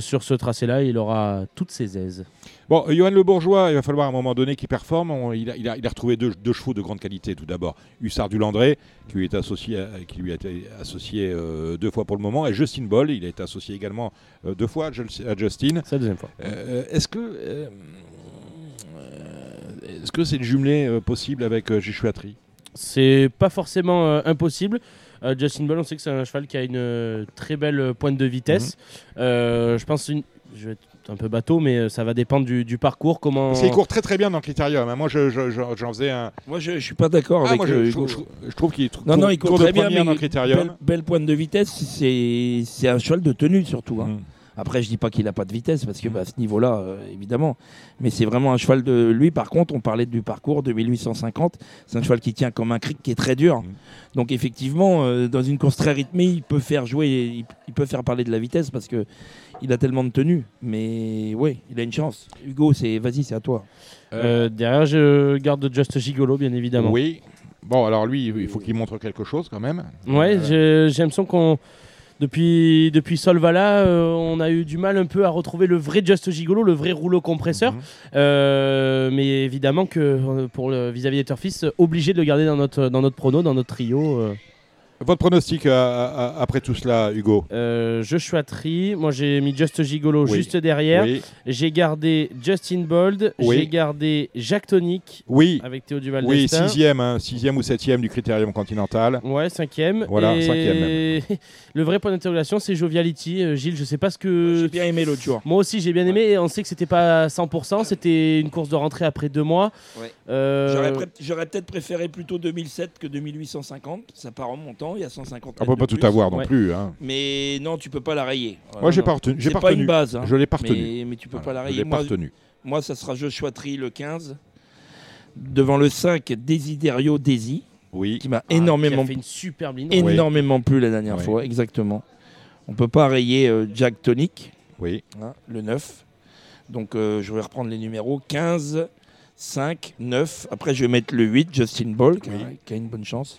sur ce tracé-là, il aura toutes ses aises. Bon, euh, Johan Le Bourgeois, il va falloir à un moment donné qu'il performe. On- il, a, il a- il a retrouvé deux, deux chevaux de grande qualité, tout d'abord. Hussard du Landré, qui lui est associé, à- qui lui a été associé euh, deux fois pour le moment, et Justin Boll, il a été associé également euh, deux fois à Justin. C'est la deuxième fois. Euh, Est-ce que euh, euh, est-ce que c'est le jumelé euh, possible avec euh, Joshua Tree C'est pas forcément euh, impossible. Euh, Justin Ball, on sait que c'est un cheval qui a une euh, très belle euh, pointe de vitesse. Mhm. Euh, je pense, une... je vais un peu bateau, mais euh, ça va dépendre du, du parcours. Comment Parce qu'il court très très bien dans le critérium. hein. Moi, je- je- je- j'en faisais un. Moi, je, je suis pas d'accord Ah, avec moi, je, euh, je- Hugo. je- je trouve qu'il est Non, non, il court très bien, mais dans le critérium. belle, belle pointe de vitesse, c'est un cheval de tenue surtout. hein. Mm. Après, je dis pas qu'il a pas de vitesse parce que bah, à ce niveau-là, euh, évidemment. Mais c'est vraiment un cheval de lui. Par contre, on parlait du parcours de 1850. C'est un cheval qui tient comme un cric qui est très dur. Mhm. Donc effectivement, euh, dans une course très rythmée, il peut faire jouer, il, il peut faire parler de la vitesse parce que il a tellement de tenue. Mais oui, il a une chance. Hugo, c'est vas-y, c'est à toi. Euh, derrière, je garde Just Gigolo, bien évidemment. Oui. Bon, alors lui, il faut qu'il montre quelque chose quand même. Ouais, Euh, j'ai l'impression qu'on. Depuis, depuis Solvala, euh, on a eu du mal un peu à retrouver le vrai Just Gigolo, le vrai rouleau compresseur. Mhm. Euh, mais évidemment que pour le vis-à-vis des Turfis, obligé de le garder dans notre, dans notre prono, dans notre trio. euh. Votre pronostic euh, à- à- après tout cela, Hugo? Euh, Joshua Tree, moi j'ai mis Just Gigolo Oui. juste derrière. Oui. J'ai gardé Justin Bold, Oui. j'ai gardé Jacques Tonic Oui. avec Théo Duval Oui, sixième, hein, sixième ou septième du Critérium Continental. Ouais, cinquième. Voilà, Et cinquième le vrai point d'interrogation, c'est Joviality. Euh, Gilles, je sais pas ce que. J'ai bien aimé l'autre jour. Moi aussi, j'ai bien aimé. Et On sait que c'était pas à 100%. C'était une course de rentrée après deux mois. Ouais. Euh, J'aurais pré- J'aurais peut-être préféré plutôt 2007 que 2850. Ça part en montant, il y a 150 On peut mètres pas tout plus. avoir non Ouais. plus. hein. Mais non, tu peux pas la rayer. Moi, j'ai pas retenu. J'ai pas pas retenu. une base. hein. Je l'ai pas retenu. mais, mais tu peux Voilà, pas la je rayer. l'ai pas Moi, retenu. moi, ça sera Joshua Tree le 15. Devant le 5, Desiderio Desi, Oui. qui m'a ah, qui a énormément, fait une superbe ligne. Oui. énormément plu la dernière Oui. fois. Exactement. On peut pas rayer euh, Jack Tonic, Oui. hein, le 9. Donc, euh, je vais reprendre les numéros 15, 5, 9. Après, je vais mettre le 8, Justin Ball, qui, a- Oui. qui a une bonne chance.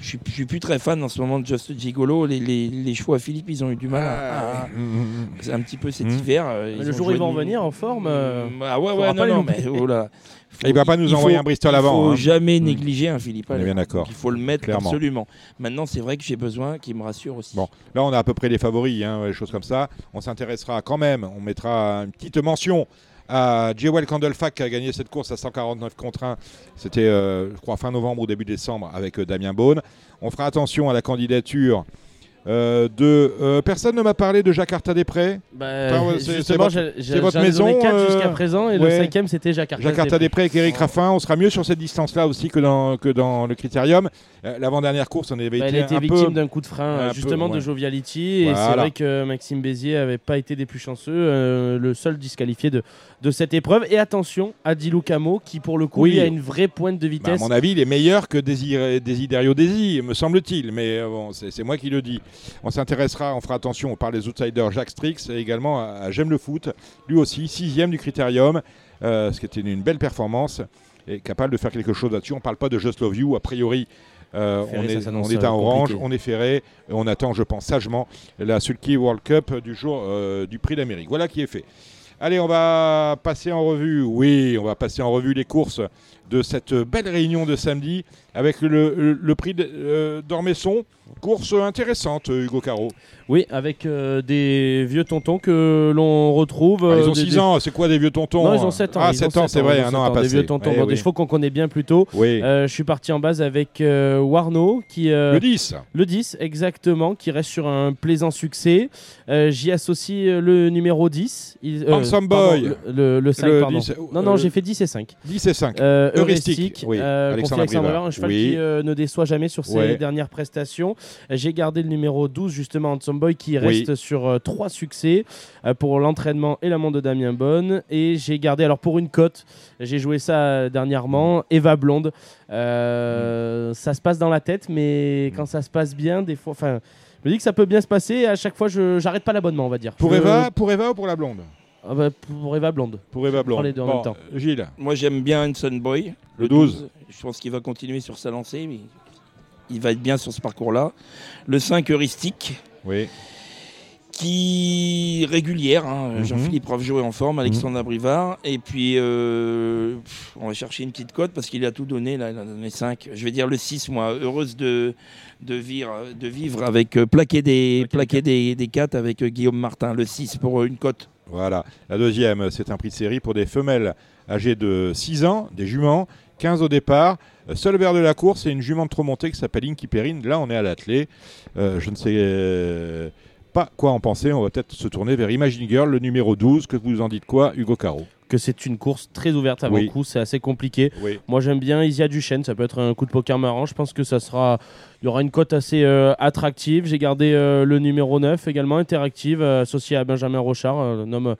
Je suis, je suis plus très fan en ce moment de Just Gigolo. Les, les, les chevaux à Philippe, ils ont eu du mal à. à- mm. c'est un petit peu cet Mmh. hiver. euh, ils le jour où ils vont revenir en forme, euh, Ah ouais, ouais, non, les non, mais oh là. Faut- Il va pas nous envoyer un Bristol avant, Il faut hein. jamais Mmh. négliger un Philippe On est bien d'accord. Il faut le mettre Clairement. absolument. Maintenant, c'est vrai que j'ai besoin qu'il me rassure aussi. Bon, là on a à peu près les favoris, hein, des choses comme ça. On s'intéressera quand même, on mettra une petite mention à Jewel Candlefac qui a gagné cette course à 149 contre 1. C'était, euh, je crois, fin novembre ou début décembre avec euh, Damien Beaune. On fera attention à la candidature euh, de. euh, personne ne m'a parlé de Jacques Arta-Després. Bah, Enfin, c'est- votre- votre maison, euh, jusqu'à présent et le ouais. cinquième c'était Jacques Artas. Jacques Arta-Després avec Eric Raffin. On sera mieux sur cette distance-là aussi que dans, que dans le Critérium. Euh, L'avant-dernière course, on avait Bah, été elle a été un victime d'un coup de frein, peu, justement de. Joviality. Et c'est vrai que Maxime Bézier avait pas été des plus chanceux, le seul disqualifié de, de cette épreuve. Et attention à Dilou Camo, qui pour le coup Oui. a une vraie pointe de Bah, à vitesse. mon avis, il est meilleur que Desiderio Desi, me semble-t-il. Mais bon, c'est moi qui le dis. On s'intéressera, on fera attention, on parle des outsiders Jacques Strix et également à, J'aime le foot, lui aussi, sixième du Critérium, euh, ce qui était une belle performance et capable de faire quelque chose là-dessus. On ne parle pas de Just Love You, a priori. euh, Ferré, on, est, s'annonce, on est à euh, Orange, compliqué. on est ferré, et on attend, je pense, sagement la Sulky World Cup du jour euh, du Prix d'Amérique. Voilà qui est fait. Allez, on va passer en revue, oui, on va passer en revue les courses de cette belle réunion de samedi avec le, le- le prix euh, d'Ormesson. Course intéressante, Hugo Caro. Oui, avec euh, des vieux tontons que l'on retrouve. Ah, ils euh, ont des- 6 des- ans, c'est quoi des vieux tontons Non, ils ont hein 7 ans. Ah, ils ont 7 ans, c'est vrai, ont un 7 an à passer. Des vieux tontons, Eh bon, oui. des chevaux qu'on connaît bien plutôt. Oui, Euh, je suis parti en base avec euh, Warno, qui, le 10. Le 10, exactement, qui reste sur un plaisant succès. J'y associe le numéro 10. Il, Handsome Boy. Le, le- le 5, Le pardon. 10, non, non, j'ai fait 10 et 5. 10 et 5. Euh, Heuristique, oui, Alexandre Alexandre. Cheval Oui. qui euh, ne déçoit jamais sur ses Ouais. dernières prestations. Euh, J'ai gardé le numéro 12, justement, Handsome Boy, qui reste sur 3 succès euh, pour l'entraînement et la montre de Damien Bonne. Et j'ai gardé, alors pour une cote, j'ai joué ça euh, dernièrement, Eva Blonde. Euh, Ça se passe dans la tête, mais quand ça se passe bien, des fois. Enfin, je me dis que ça peut bien se passer. Et à chaque fois, je j'arrête pas l'abonnement, on va dire. Pour Je- Eva, pour Eva ou pour la blonde? Ah bah, Pour Eva Blonde. Pour Eva Blonde. les deux en même temps. euh, Gilles. Moi, j'aime bien Hanson Boy. Le 12. Je pense qu'il va continuer sur sa lancée. Mais il va être bien sur ce parcours-là. Le 5 heuristique. Oui. qui régulière. hein. Mhm. Jean-Philippe Ravjo est en forme, Alexandre Abrivard. Et puis, euh, on va chercher une petite cote parce qu'il a tout donné. Là, il a donné 5. Je vais dire le 6, moi. Heureuse de, de, vivre, de vivre avec euh, plaqué des, plaqué des, des 4 avec euh, Guillaume Martin. Le 6 pour euh, une cote. Voilà. La deuxième, c'est un prix de série pour des femelles âgées de 6 ans, des juments, 15 au départ. Euh, Seul vers de la course, c'est une jument trop montée qui s'appelle Inky Perrine. Là, on est à l'attelé. Euh, je ne sais euh, pas quoi en penser. On va peut-être se tourner vers Imagine Girl, le numéro 12. Que vous en dites quoi, Hugo Caro? Que c'est une course très ouverte avant Oui. le coup, c'est assez compliqué. Oui. Moi j'aime bien Isia Duchesne, ça peut être un coup de poker marrant. Je pense que ça sera. Il y aura une cote assez euh, attractive. J'ai gardé euh, le numéro 9 également, interactive, euh, associé à Benjamin Rochard, un homme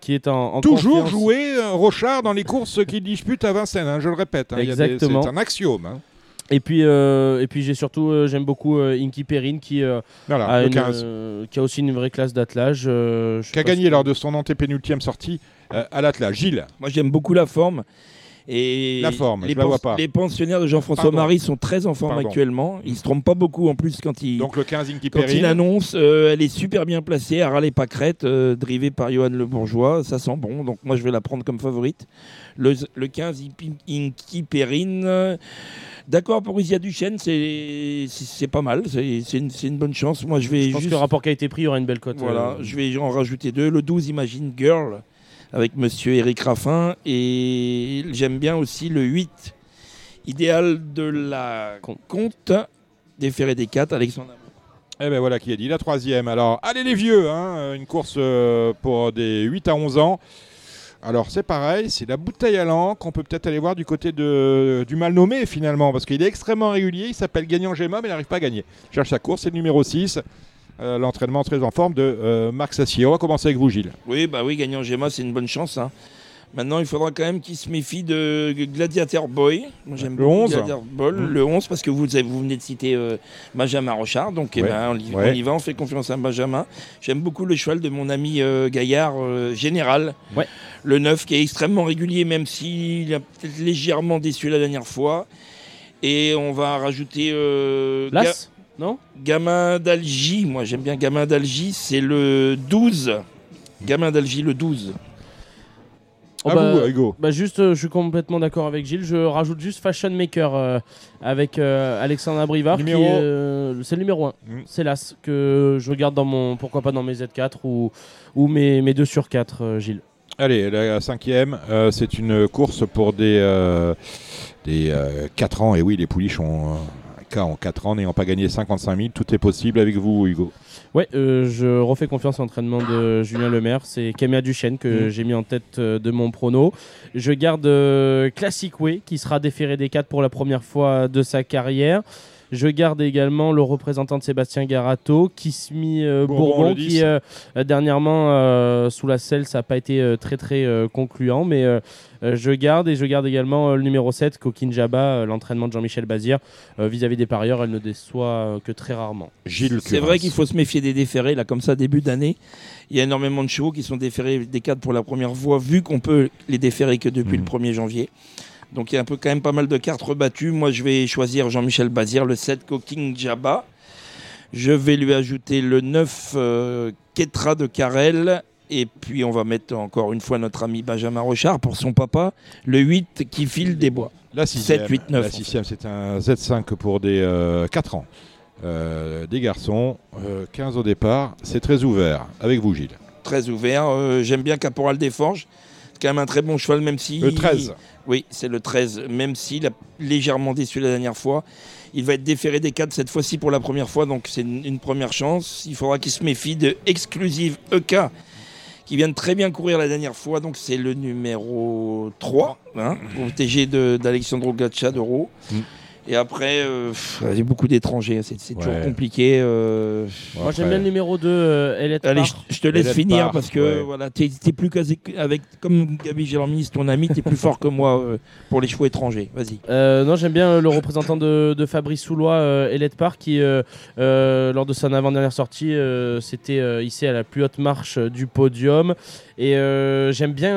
qui est en, en Toujours confiance. jouer euh, Rochard dans les courses qu'il dispute à Vincennes, hein, je le répète. hein. Il y a des- Exactement. C'est un axiome. hein. Et puis, euh, et puis j'ai surtout, euh, j'aime beaucoup euh, Inky Perrine qui, euh, Voilà, a le une, 15. euh, qui a aussi une vraie classe d'attelage. euh, qui a gagné si- lors de son antépénultième sortie euh, à l'attelage. Gilles. Moi, j'aime beaucoup la forme. Et La forme, les, je la vois pas. les pensionnaires de Jean-François Pardon. Marie sont très en forme Pardon. actuellement. Ils se trompent pas beaucoup en plus quand ils, Donc le 15 Inky quand il annonce. euh, elle est super bien placée, à râler pas crête, euh, drivée par Johan Le Bourgeois. Ça sent bon, donc moi je vais la prendre comme favorite. Le, le 15 Inky- Perrine. euh, D'accord pour Isia Duchesne, c'est c'est- c'est pas mal, c'est c'est une, c'est une bonne chance. Moi je vais Je pense juste- que le rapport qualité-prix, aura une belle cote. voilà, euh, je vais en rajouter deux. Le 12, Imagine Girl, avec Monsieur Eric Raffin. Et j'aime bien aussi le 8, Idéal de la Comte, des Ferrés des 4, Alexandre. Eh ben voilà qui a dit la troisième. Alors, allez les vieux, hein, une course euh, pour des 8 à 11 ans. Alors c'est pareil, c'est la bouteille à l'encre qu'on peut peut-être aller voir du côté de, du mal nommé finalement, parce qu'il est extrêmement régulier, il s'appelle Gagnant Gemma, mais il n'arrive pas à gagner. Il cherche sa course, c'est le numéro 6, euh, l'entraînement très en forme de euh, Marc Sassier. On va commencer avec vous Gilles. Oui, bah oui, gagnant Gemma, c'est une bonne chance. hein. Maintenant, il faudra quand même qu'il se méfie de Gladiator Boy. Moi, j'aime Le beaucoup 11. Gladiator Boy, Mmh. le 11, parce que vous, avez- vous venez de citer euh, Benjamin Rochard. Donc, eh ben, on, y, ouais. on y va, on fait confiance à Benjamin. J'aime beaucoup le cheval de mon ami euh, Gaillard, euh, Général. Ouais. Le 9, qui est extrêmement régulier, même s'il a peut-être légèrement déçu la dernière fois. Et on va rajouter Las Non Gamin d'Algie. Moi, j'aime bien Gamin d'Algie. C'est le 12. Gamin d'Algie, le 12. Oh, à bah, vous Hugo. Bah juste, euh, je suis complètement d'accord avec Gilles. Je rajoute juste Fashion Maker euh, avec euh, Alexandre Abrivard. Numéro est, euh, c'est le numéro 1. Mm. C'est l'As que je garde dans mon, pourquoi pas dans mes Z4 ou, ou mes, mes 2 sur 4, euh, Gilles. Allez, la cinquième, euh, c'est une course pour des, euh, des 4 ans. Et oui, les pouliches ont en 4 ans, n'ayant pas gagné 55 000. Tout est possible avec vous, Hugo. Ouais, euh, je refais confiance à l'entraînement de Julien Lemaire. C'est Camilla Duchesne que Mm. j'ai mis en tête euh, de mon prono. Je garde euh, Classic Way qui sera déféré des 4 pour la première fois de sa carrière. Je garde également le représentant de Sébastien Garato, Kismi euh, Bourbon, Bourbon, le 10. qui euh, dernièrement euh, sous la selle, ça n'a pas été euh, très très euh, concluant, mais je garde et je garde également euh, le numéro 7, Coquine Jabba, euh, l'entraînement de Jean-Michel Bazir. Euh, Vis-à-vis des parieurs, elle ne déçoit euh, que très rarement. Gilles C'est vrai qu'il faut se méfier des déférés, là, comme ça, début d'année. Il y a énormément de chevaux qui sont déférés des 4 pour la première fois, vu qu'on peut les déférer que depuis Mhm. le 1er janvier. Donc il y a un peu, quand même pas mal de cartes rebattues. Moi, je vais choisir Jean-Michel Bazir, le 7 Cooking Jabba. Je vais lui ajouter le 9 euh, Ketra de Carrel. Et puis on va mettre encore une fois notre ami Benjamin Rochard pour son papa, le 8 qui file des bois. La sixième, 7, 8, 9, La en fait. sixième, c'est un Z5 pour des 4 ans. Euh, des garçons, euh, 15 au départ. C'est très ouvert. Avec vous, Gilles. Très ouvert. Euh, J'aime bien Caporal des Forges. C'est quand même un très bon cheval, même si. Le 13. Oui, c'est le 13. Même s'il a légèrement déçu la dernière fois. Il va être déféré des 4 cette fois-ci pour la première fois, donc c'est une, première chance. Il faudra qu'il se méfie de Exclusive EK, qui vient de très bien courir la dernière fois, donc c'est le numéro 3, hein, protégé de- d'Alexandro Gacciadoro. Mm. Et après, euh, pff, il y a beaucoup d'étrangers, c'est toujours compliqué. euh, Moi j'aime bien le numéro 2, euh, Allez, Parr. je, te laisse finir parce que ouais. voilà, t'es es plus casé avec comme Gabi Gélormis, ton ami, t'es plus fort que moi euh, pour les chevaux étrangers. Vas-y. Euh, non, j'aime bien le représentant de, de Fabrice Soulois, euh, Elliot Park, qui, euh, euh, lors de son avant-dernière sortie, euh, s'était euh, hissé à la plus haute marche euh, du podium. Et euh, j'aime bien.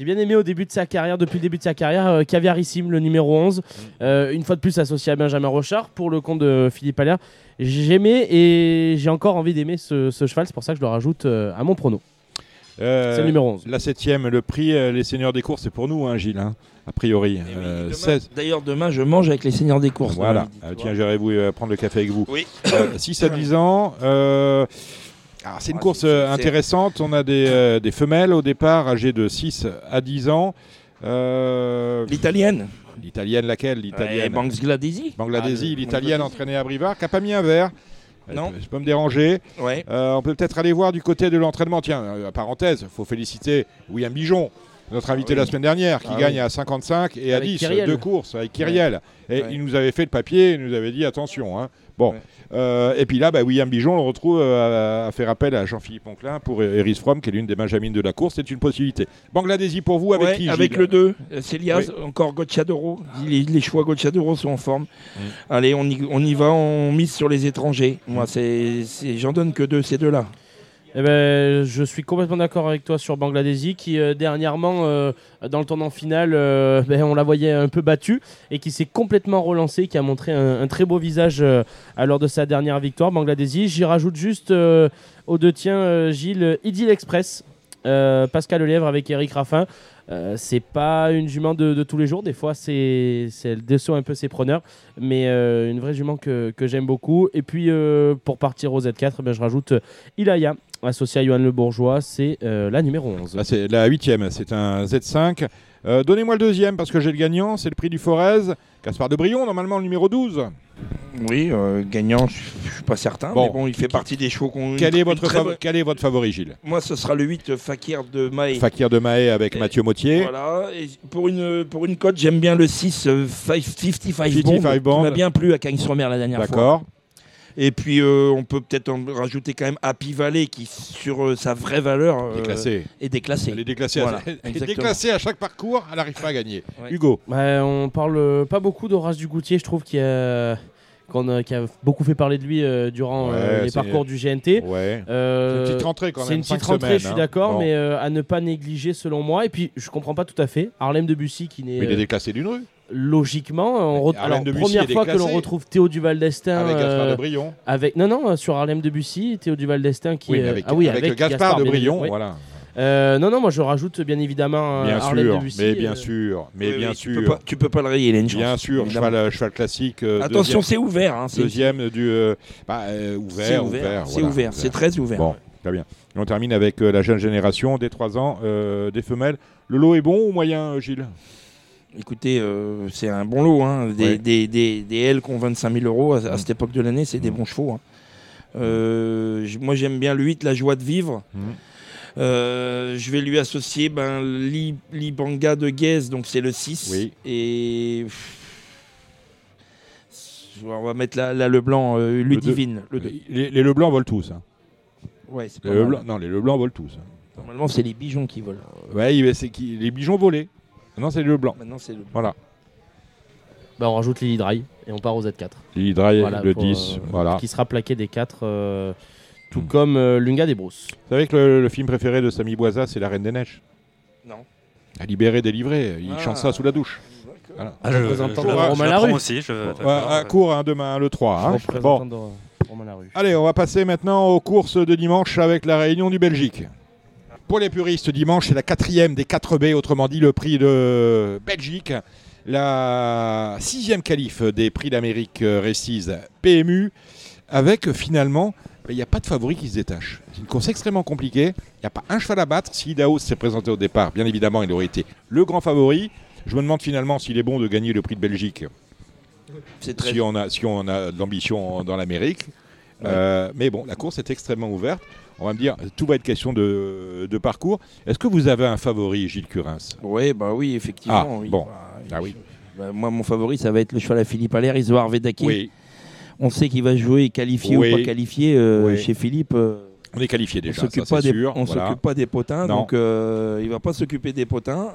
J'ai bien aimé au début de sa carrière, depuis le début de sa carrière, euh, Caviarissime, le numéro 11. Euh, une fois de plus associé à Benjamin Rochard pour le compte de Philippe Allaire. J'aimais et j'ai encore envie d'aimer ce, ce cheval, c'est pour ça que je le rajoute euh, à mon prono. Euh, C'est le numéro 11. La septième, le prix, euh, les seigneurs des courses, c'est pour nous, hein, Gilles, hein, a priori. Eh oui, Euh, demain- 16. D'ailleurs, demain, je mange avec les seigneurs des courses. Voilà. tiens, j'irai vous euh, prendre le café avec vous. Oui. Euh, 6 à 10 ans. Alors, c'est une Ah, course euh, intéressante. On a des, euh, des femelles au départ, âgées de 6 à 10 ans. Euh, L'italienne. L'italienne, laquelle? Ouais, L'italienne Banks Gladesi. Bangladesi, Ah, l'italienne entraînée à Brivard, qui n'a pas mis un verre. Non. Je peux me déranger. Ouais. Euh, on peut peut-être aller voir du côté de l'entraînement. Tiens, euh, parenthèse, il faut féliciter William Bijon, notre invité Ah oui. la semaine dernière, qui Ah gagne oui. à 55 et à Avec 10, Kyriel. deux courses avec Kyriel. Et Ouais. il nous avait fait le papier, il nous avait dit attention. hein. Bon. Ouais. Euh, et puis là, bah, William Bijon, on le retrouve euh, à, à faire appel à Jean-Philippe Onclin pour Eris Fromm, qui est l'une des benjamines de la course. C'est une possibilité. Bangladesi pour vous, avec Ouais, qui avec Gilles le 2, euh, Célias, encore Gocciadoro. Les, les choix Gocciadoro sont en forme. Mm. Allez, on y, on y va, on mise sur les étrangers. Moi, c'est, c'est- j'en donne que deux, ces deux-là. Eh ben, je suis complètement d'accord avec toi sur Bangladeshi qui euh, dernièrement euh, dans le tournant final euh, ben, on la voyait un peu battue et qui s'est complètement relancé qui a montré un, très beau visage lors de sa dernière victoire Bangladeshi. J'y rajoute juste aux deux tiens Gilles Idyll Express Pascal Lelièvre avec Eric Raffin. Euh, c'est pas une jument de, tous les jours, des fois c'est elle déçoit un peu ses preneurs, mais une vraie jument que, j'aime beaucoup. Et puis pour partir au Z4, ben, je rajoute Ilaya, associé à Johan Le Bourgeois, c'est la numéro 11. Ah, c'est la huitième, c'est un Z5. Donnez-moi le deuxième parce que j'ai le gagnant, c'est le prix du Forez. Caspar de Brion, normalement le numéro 12. Oui, euh, gagnant, je ne suis pas certain, mais bon, il fait partie des chevaux qu'on. Quel, est votre quel est votre favori, Gilles? Moi, ce sera le 8 Fakir de Mahé. Fakir de Mahé avec Mathieu Mottier. Voilà, et pour une, pour une cote, j'aime bien le 6 55, Bond, Bond. m'a bien plu à Cagnes-sur-Mer la dernière fois. D'accord. Et puis euh, on peut peut-être rajouter quand même Happy Valley qui sur euh, sa vraie valeur euh, déclassée. est déclassée. Elle est déclassée, à, à chaque parcours, elle n'arrive pas à gagner. Hugo. Bah, on parle pas beaucoup d'Horace du Goutier, je trouve qu'il a... qui a beaucoup fait parler de lui durant les parcours du GNT. Ouais. c'est une petite rentrée quand même. C'est une petite rentrée, je suis hein. d'accord, mais à ne pas négliger selon moi. Et puis je comprends pas tout à fait. Harlem de Bussy qui n'est. Mais il est déclassé d'une rue logiquement, on alors première fois que l'on retrouve Théo Duval d'Estaing avec Gaspard de Brion. Avec non non sur Harlem Debussy, Théo Duval d'Estaing qui oui, avec, ah oui avec, Gaspard, de Brion, voilà. Euh, non, non, moi je rajoute bien évidemment bien Harlem sûr, Debussy. Mais bien sûr, mais bien sûr. Tu peux, pas, tu peux pas le rayer, il a une chance. Bien sûr, cheval, cheval classique. Euh, Attention, c'est ouvert. Hein, deuxième du. Euh, bah, ouvert, ouvert. C'est ouvert, c'est très ouvert. Bon, très bien. on termine avec la jeune génération des 3 ans, des femelles. Le lot est bon ou moyen, Gilles? Écoutez, euh, c'est un bon lot. Hein. Des, des, des, des, L qui ont 25 000 euros à, cette époque de l'année, c'est des bons chevaux. Hein. Euh, moi, j'aime bien le 8, la joie de vivre. Mmh. Euh, je vais lui associer ben, Libanga de Guez, donc c'est le 6. Et. On va mettre là, le blanc, Ludivine. Le, Les, les Leblanc volent tous. Hein. Ouais, les Leblanc, non, les Leblanc volent tous. Hein. Normalement, c'est les bijoux qui volent. Ouais, c'est les bijoux volés. Maintenant, c'est le blanc. Maintenant, c'est le Voilà. Bah, on rajoute Lily Dry et on part au Z4. Lily Dry, le 10. Euh, voilà. Qui sera plaqué des 4, euh, tout comme euh, Lunga des Brousses. Vous savez que le, film préféré de Samy Boisa, c'est La Reine des Neiges Non. À libérer, délivrer. Il ah. chante ça sous la douche. Voilà. Ah, je, Romain Larue. aussi. Je... à court, hein, demain, le 3. Hein. Bon. Allez, on va passer maintenant aux courses de dimanche avec la réunion du Belgique. Pour les puristes, dimanche, c'est la quatrième des 4 B, autrement dit le prix de Belgique. La sixième qualif des prix d'Amérique euh, Récise PMU, avec finalement, ben, il n'y a pas de favori qui se détache. C'est une course extrêmement compliquée. Il n'y a pas un cheval à battre. Si Idaos s'est présenté au départ, bien évidemment, il aurait été le grand favori. Je me demande finalement s'il est bon de gagner le prix de Belgique. Si on a, si on a de l'ambition dans l'Amérique. Euh, mais bon, la course est extrêmement ouverte on va me dire, tout va être question de, parcours. Est-ce que vous avez un favori, Gilles Curins? Oui, bah oui, effectivement. Ah, bon. Bah, ah oui. Bah, moi, mon favori, ça va être le cheval à Philippe Allaire, Isoar Vedaki. Oui. On sait qu'il va jouer qualifié ou pas qualifié euh, chez Philippe. Euh, on est qualifié déjà, on s'occupe pas, des, on s'occupe pas des potins, donc euh, il va pas s'occuper des potins.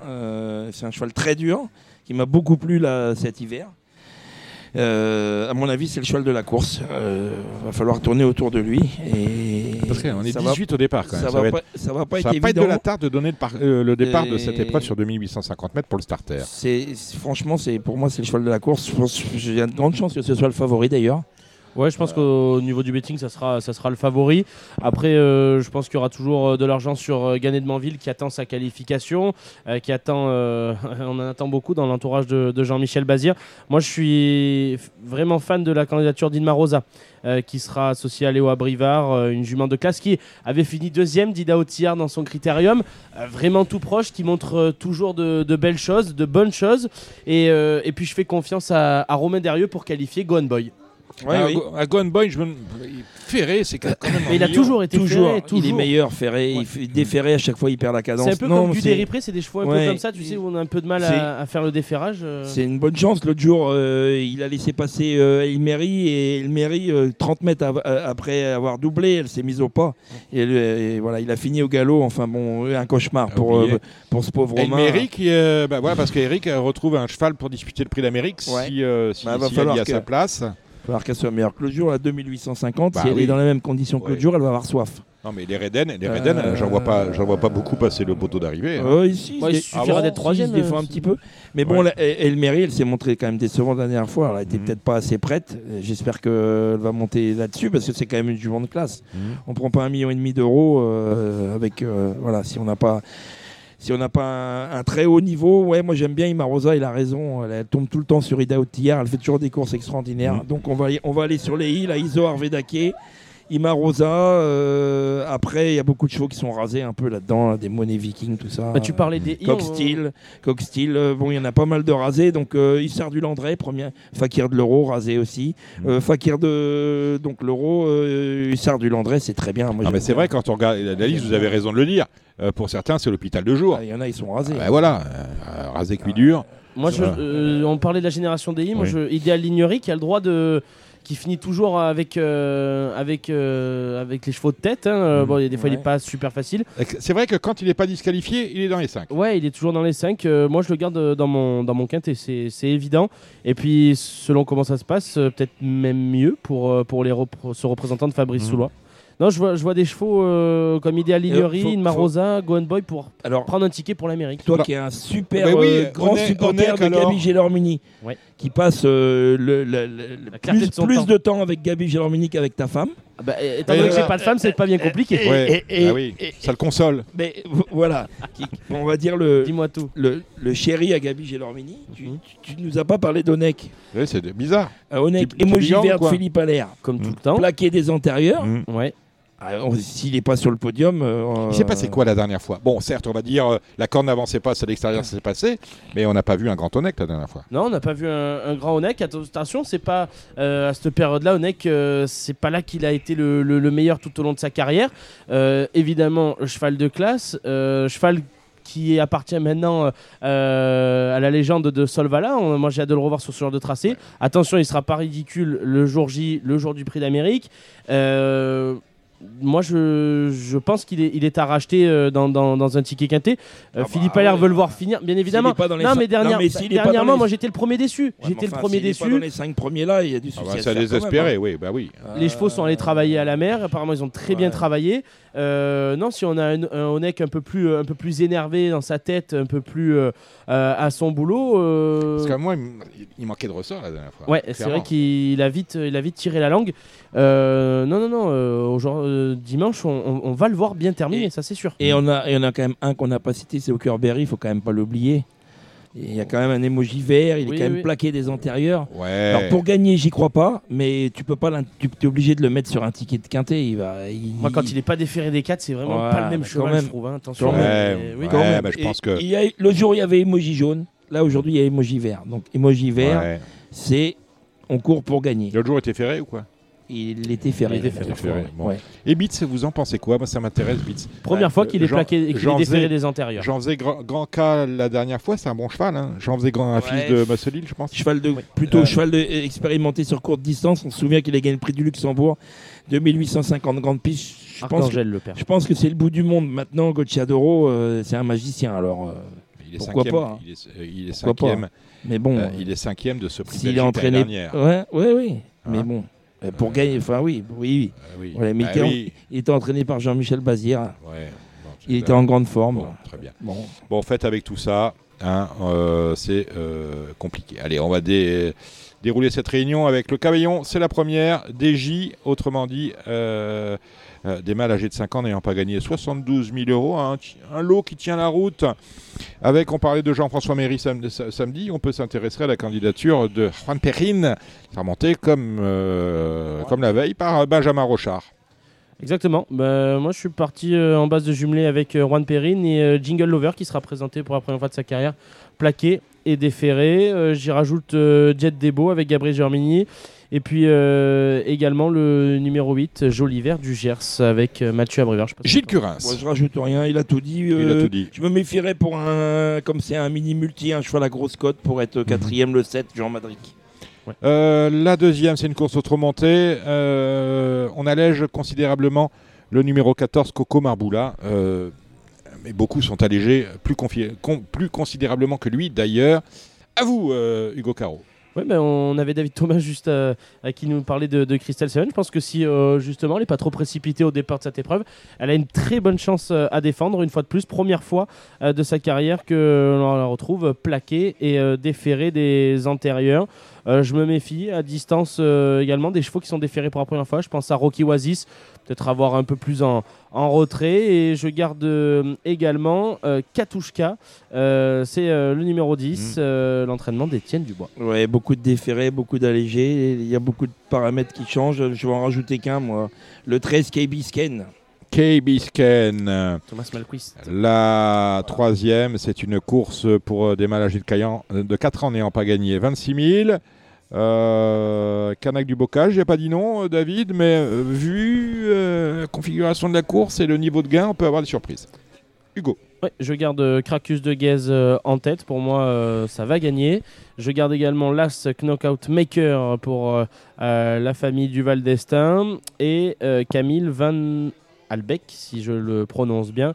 c'est un cheval très dur qui m'a beaucoup plu là, cet hiver. Euh, à mon avis, c'est le cheval de la course. Il euh, va falloir tourner autour de lui. Et Parce qu'on est 18 au départ quand même. Ça, va, pas, ça va pas être, pas être de la tarte de donner le, euh, le départ de cette épreuve sur 2850 mètres pour le starter. Franchement, pour moi, c'est le cheval de la course. J'ai une grande chance que ce soit le favori d'ailleurs. Ouais, je pense qu'au niveau du betting, ça sera, ça sera le favori. Après, euh, je pense qu'il y aura toujours euh, de l'argent sur euh, Gannet de Manville qui attend sa qualification, qui attend, on en attend beaucoup dans l'entourage de, Jean-Michel Bazir. Moi, je suis vraiment fan de la candidature d'Inma Rosa. qui sera associée à Léo Abrivard, une jument de classe qui avait fini deuxième d'Ida Otillard dans son critérium, vraiment tout proche, qui montre toujours de, belles choses, de bonnes choses. Et, puis je fais confiance à, à Romain Derieux pour qualifier Gone Boy. Ouais, à, oui. à Gone Boy, je me... Ferré, c'est quand même. Mais il a toujours été toujours, ferré, Il est meilleur, Ferré. Il fait déferré à chaque fois, il perd la cadence. C'est un peu comme du déripré, c'est des chevaux un peu comme ça, tu sais, où on a un peu de mal à, faire le déferrage. Euh. C'est une bonne chance. L'autre jour, euh, il a laissé passer euh, Elmery et Elmery, 30 mètres après avoir doublé, elle s'est mise au pas. Et, voilà, il a fini au galop. Enfin bon, un cauchemar pour, pour ce pauvre Romain. Elmery, qui, bah, voilà, parce qu'Eric retrouve un cheval pour disputer le prix d'Amérique si, si, bah, si, il a sa place falloir qu'elle soit meilleure que le jour. À 2850, si bah elle est dans les mêmes conditions que le jour, elle va avoir soif. Non, mais les Reden, les Reden, Euh, j'en vois pas, j'en vois pas beaucoup passer le poteau d'arrivée. hein. Euh, ici, Ouais, il suffira d'être si, troisième, Des fois euh, un petit peu. Mais bon, Ouais. là, elle, elle mérite, elle s'est montrée quand même décevante la dernière fois. Elle était Mhm. peut-être pas assez prête. J'espère qu'elle va monter là-dessus parce que c'est quand même une jument de classe. Mhm. On prend pas un million et demi d'euros euh, avec euh, voilà si on n'a pas si on n'a pas un, un très haut niveau. Ouais, moi j'aime bien Imarosa. Il a raison. Elle, elle tombe tout le temps sur Ida. Elle fait toujours des courses extraordinaires. Mhm. Donc on va on va aller sur les îles à Iso Arvedake. Imarosa, euh, après il y a beaucoup de chevaux qui sont rasés un peu là-dedans, là, des monnaies vikings, tout ça. Bah, tu parlais des Steel, Coq Steel, euh, bon, il y en a pas mal de rasés. Donc, euh, Issard du Landré, premier, Fakir de l'Euro, rasé aussi. Mm. Euh, Fakir de donc l'Euro, euh, Issard du Landré, c'est très bien. Moi, Ah, mais c'est vrai, quand on regarde la liste, vous avez raison de le dire. Euh, pour certains, c'est l'hôpital de jour. Ah, Il y en a, ils sont rasés. Ah, bah voilà, euh, rasé cuit dur. Moi, je, euh, on parlait de la génération des Moi, Oui. je, Idéal Lignery qui a le droit de. Qui finit toujours avec, euh, avec, euh, avec les chevaux de tête. hein. Euh, Mm. Bon, il y a des fois, il Ouais. est pas super facile. C'est vrai que quand il n'est pas disqualifié, il est dans les 5. Ouais, il est toujours dans les 5. moi, je le garde euh, dans mon, dans mon quintet, c'est c'est évident. Et puis, selon comment ça se passe, euh, peut-être même mieux pour, euh, pour les repr- ce représentant de Fabrice Mhm. Soulois. Non, je vois, je vois des chevaux euh, comme Idéal Lignery, faut- Marosa, Gohan Boy pour Alors, prendre un ticket pour l'Amérique. toi Alors- qui es un super oui, euh, grand est- supporter est de alors- Gabi Gélormini, Ouais. qui passe euh, le, le- le- La clarté plus, de plus temps. de temps avec Gabi Gélormini qu'avec ta femme. Ah bah, euh, étant donné que j'ai pas de femme, c'est pas bien compliqué. Et- Ouais. et- Ah oui, et- ça le console. Mais voilà, on va dire le, Dis-moi tout. le, le chéri à Gabi Gélormini. Tu, Mhm. tu, tu nous as pas parlé d'Onek. Ouais, c'est bizarre. Euh, Onek, émoji bilan, vert de quoi. Philippe Allaire. Comme tout Mm. le temps. Plaqué des antérieurs. Mm. Ouais. Ah, S'il n'est pas sur le podium. euh, Il s'est passé quoi la dernière fois? Bon, certes, on va dire euh, la corde n'avançait pas, c'est à l'extérieur, ça s'est passé, mais on n'a pas vu un grand Onek la dernière fois. Non, on n'a pas vu un, un grand Onek. Attention, c'est pas euh, à cette période-là, Onek, euh, c'est pas là qu'il a été le, le- le meilleur tout au long de sa carrière. Euh, évidemment, cheval de classe, euh, cheval qui appartient maintenant euh, à la légende de Solvala. On- moi, j'ai hâte de le revoir sur ce genre de tracé. Attention, il sera pas ridicule le jour J, le jour du Prix d'Amérique. Euh, moi, je, je pense qu'il est, il est à racheter euh, dans, dans- dans un ticket quinté. Euh, Ah bah, Philippe Allaire ouais. veut le voir finir, bien évidemment. est pas dans les Non, mais, dernière- dernièrement, les- moi j'étais le premier déçu. Ouais, j'étais le premier s'il est pas déçu. dans les cinq premiers là, il y a du Ah souci. bah, ça désespéré, même, oui, bah oui. hein. Les chevaux sont allés travailler à la mer. Apparemment, ils ont très bien travaillé. Euh, non, si on a un, un Onek un peu plus, un peu plus énervé dans sa tête, un peu plus euh, euh, à son boulot. euh, Parce que moi, il il manquait de ressort la dernière fois. Ouais, c'est vrai qu'il a vite, il a vite tiré la langue. Euh, non, non, non. euh, aujourd'hui, euh, dimanche, on, on- on va le voir bien terminé, Et- ça c'est sûr. Et on a, et on a quand même un qu'on n'a pas cité, c'est Berry, il faut quand même pas l'oublier. Il y a quand même un émoji vert, il Oui, est quand même oui. plaqué des antérieurs. Ouais. Alors pour gagner, j'y crois pas, mais tu peux pas, tu es obligé de le mettre sur un ticket de quintet. Il va, il- Moi, quand il est pas déféré des 4 c'est vraiment Ouais, pas le même mais cheval, quand même. je trouve. hein, attention. Quand Ouais, mais- oui, ouais. quand même. bah, je Et- pense que- il y a- le jour il y avait émoji jaune. Là aujourd'hui il y a émoji vert. Donc émoji vert, Ouais. c'est on court pour gagner. L'autre jour était ferré ou quoi? Il était ferré. Il était la dernière ferré, fois, bon. ouais. Et Beats, vous en pensez quoi? Moi, ça m'intéresse, Beats. Première Euh, fois qu'il est Jean- plaqué, qu'il est déféré faisait- des antérieurs. J'en faisais grand, grand cas la dernière fois, c'est un bon cheval. Hein. J'en faisais grand un Ouais. fils de Mussolil, je pense. Cheval de, plutôt Euh, cheval de, expérimenté sur courte distance. On se souvient qu'il a gagné le prix du Luxembourg 2850 grandes pistes. Je pense, que, Arcangel le père. je pense que c'est le bout du monde. Maintenant, Gocciadoro, euh, c'est un magicien. Alors, euh, Il est Pourquoi cinquième, pas, hein. Il est, euh, il est Pourquoi cinquième. mais bon, euh, il est cinquième de ce prix s'il est Belgique entraîné, l'année dernière. ouais, ouais, oui. Mais Hein bon, euh, pour gagner, enfin oui, oui, oui. Ah oui. Voilà, mais Ah il était- oui. Il était entraîné par Jean-Michel. Ouais. Bon, Il était en grande forme. Bon, très bien. Bon. Bon, en fait, avec tout ça, hein, euh, c'est euh, compliqué. Allez, on va dé- dérouler cette réunion avec le cabellon. C'est la première. DJ, autrement dit, euh, euh, des mâles âgés de 5 ans n'ayant pas gagné 72 000 euros. Un, un lot qui tient la route. Avec, on parlait de Jean-François Méry sam- sa- samedi, on peut s'intéresser à la candidature de Juan Perrin, remontée comme, euh, comme la veille par euh, Benjamin Rochard. Exactement. Bah, moi, je suis parti euh, en base de jumelé avec euh, Juan Perrin et euh, Jingle Lover qui sera présenté pour la première fois de sa carrière, plaqué et déféré. J'y rajoute Jet Debo avec Gabriel Germini. Et puis euh, également le numéro 8, Joli Vert du Gers avec euh, Mathieu Abrivard. Gilles Curins. Moi, je rajoute rien, il a tout dit. Il a euh, tout dit. Je me méfierais pour un, comme c'est un mini multi, un cheval à grosse cote pour être quatrième le 7, Jean Madric. Euh, la deuxième, c'est une course autre montée. Euh, on allège considérablement le numéro 14, Coco Marboula. Euh, mais beaucoup sont allégés plus, confi- con- plus considérablement que lui, d'ailleurs. À vous, euh, Hugo Caro. Oui, ben on avait David Thomas juste euh, à qui nous parlait de, de Crystal Seven. Je pense que si euh, justement elle n'est pas trop précipitée au départ de cette épreuve, elle a une très bonne chance euh, à défendre une fois de plus. Première fois de sa carrière que l'on la retrouve plaquée et déférée des antérieurs. je me méfie à distance également des chevaux qui sont déférés pour la première fois. Je pense à Rocky Oasis, peut-être avoir un peu plus en, en retrait. Et je garde euh, également euh, Katushka, euh, c'est le numéro 10, mm. l'entraînement d'Étienne Dubois. Ouais, beaucoup de déférés, beaucoup d'allégés. Il y a beaucoup de paramètres qui changent. Je vais en rajouter qu'un, moi. Le 13, KB Scan. KB Scan. Thomas Malquist. La troisième, c'est une course pour des maladies de, de 4 ans n'ayant pas gagné 26 000. Euh, Canac du Bocage, j'ai pas dit non, euh, David, mais euh, vu la configuration de la course et le niveau de gain, on peut avoir des surprises. Hugo. Je garde Cracus de Gaze en tête. Pour moi, ça va gagner. Je garde également l'As Knockout Maker pour la famille du Val d'Estaing et Camille Van Albeck, si je le prononce bien,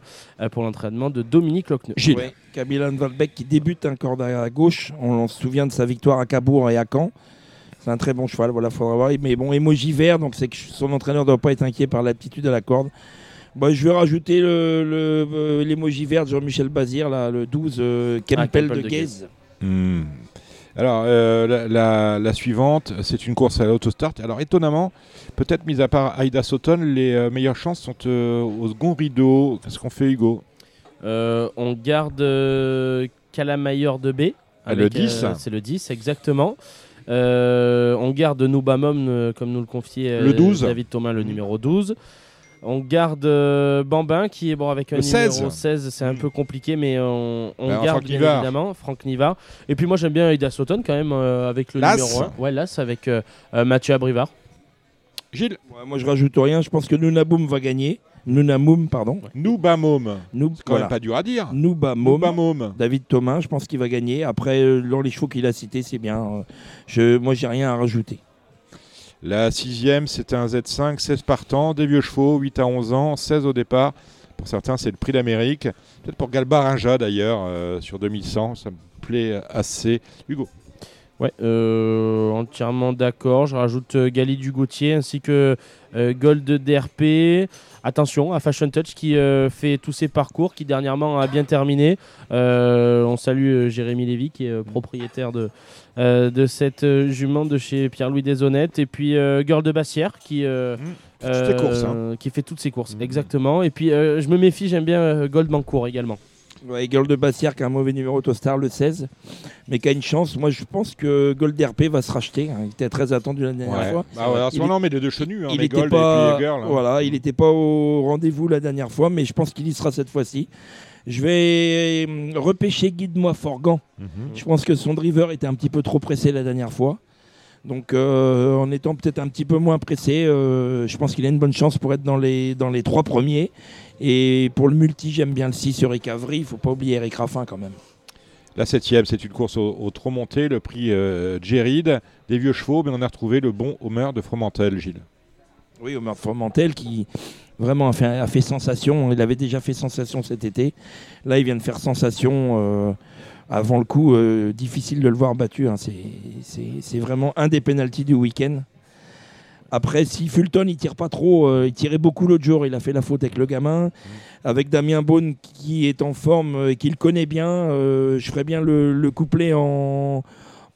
pour l'entraînement de Dominique Lochneux. Gilles. Camille Albeck qui débute un corde à gauche. On, se souvient de sa victoire à Cabourg et à Caen. C'est un très bon cheval, voilà, faudra voir. Mais bon, émoji vert, donc c'est que son entraîneur ne doit pas être inquiet par l'aptitude à la corde. Bah, je vais rajouter euh, l'émoji le, vert de Jean-Michel Bazir, là, le 12, euh, Kempel, de, Gaze. Hmm. Alors, euh, la, suivante, c'est une course à l'autostart. Alors, étonnamment, peut-être mis à part Aïda Sauton, les meilleures chances sont au second rideau. Qu'est-ce qu'on fait, Hugo? On garde Calamayor de B. Ah, le 10 C'est le 10, exactement. Euh, on garde Noubamom, euh, comme nous le confiait euh, David Thomas, le numéro 12. On garde Bambin qui est bon avec un numéro 16, c'est un peu compliqué, mais on, bah, garde bien évidemment Franck Nivard. Et puis moi j'aime bien Ida Sauton quand même avec le numéro 1. Ouais, là c'est avec Mathieu Abrivard. Gilles Moi je rajoute rien, je pense que Nunaboum va gagner. Nunamoum, pardon. Noubamom. C'est quand même pas dur à dire. Noubamom. David Thomas, je pense qu'il va gagner. Après, euh, dans les chevaux qu'il a cités, c'est bien. Euh, je, moi, j'ai rien à rajouter. La sixième, c'était un Z5, 16 partants, des vieux chevaux, 8 à 11 ans, 16 au départ. Pour certains, c'est le prix d'Amérique. Peut-être pour Galbarinja d'ailleurs, euh, sur 2100, ça me plaît assez. Hugo. Ouais, entièrement d'accord. Je rajoute Gali du Gauthier ainsi que Gold DRP. Attention à Fashion Touch qui euh, fait tous ses parcours, qui dernièrement a bien terminé. Euh, on salue euh, Jérémy Lévy qui est propriétaire de, de cette jument de chez Pierre-Louis Deshonnêtes. Et puis Girl de Bassière qui, mmh. hein. qui fait toutes ses courses. Mmh. Exactement. Et puis je me méfie, j'aime bien Goldmancourt également. Ouais, Girl de Bassière qui a un mauvais numéro Autostar, le 16, mais qui a une chance. Moi, je pense que Gold RP va se racheter. Hein. Il était très attendu la dernière fois. Bah ouais, ce moment, mais les deux chenus, hein, il n'était pas, hein. voilà, il n'était pas au rendez-vous la dernière fois, mais je pense qu'il y sera cette fois-ci. Je vais euh, repêcher Guide-moi Forgan. Mhm. Je pense que son driver était un petit peu trop pressé la dernière fois. Donc euh, en étant peut-être un petit peu moins pressé, euh, je pense qu'il a une bonne chance pour être dans les, dans les trois premiers. Et pour le multi, j'aime bien le 6 sur Eric Avry. Il ne faut pas oublier Eric Raffin quand même. La septième, c'est une course au, trop monté, le prix euh, des vieux chevaux, mais on a retrouvé le bon Homer de Fromentel, Gilles. Oui, Homer de Fromentel qui vraiment a fait, a fait, sensation. Il avait déjà fait sensation cet été. Là, il vient de faire sensation euh, avant le coup. Euh, difficile de le voir battu. Hein. C'est vraiment un des pénalties du week-end. Après, si Fulton il tire pas trop, euh, il tirait beaucoup l'autre jour, il a fait la faute avec le gamin. Avec Damien Beaune qui est en forme euh, et qui le connaît bien, euh, je ferais bien le, couplet en,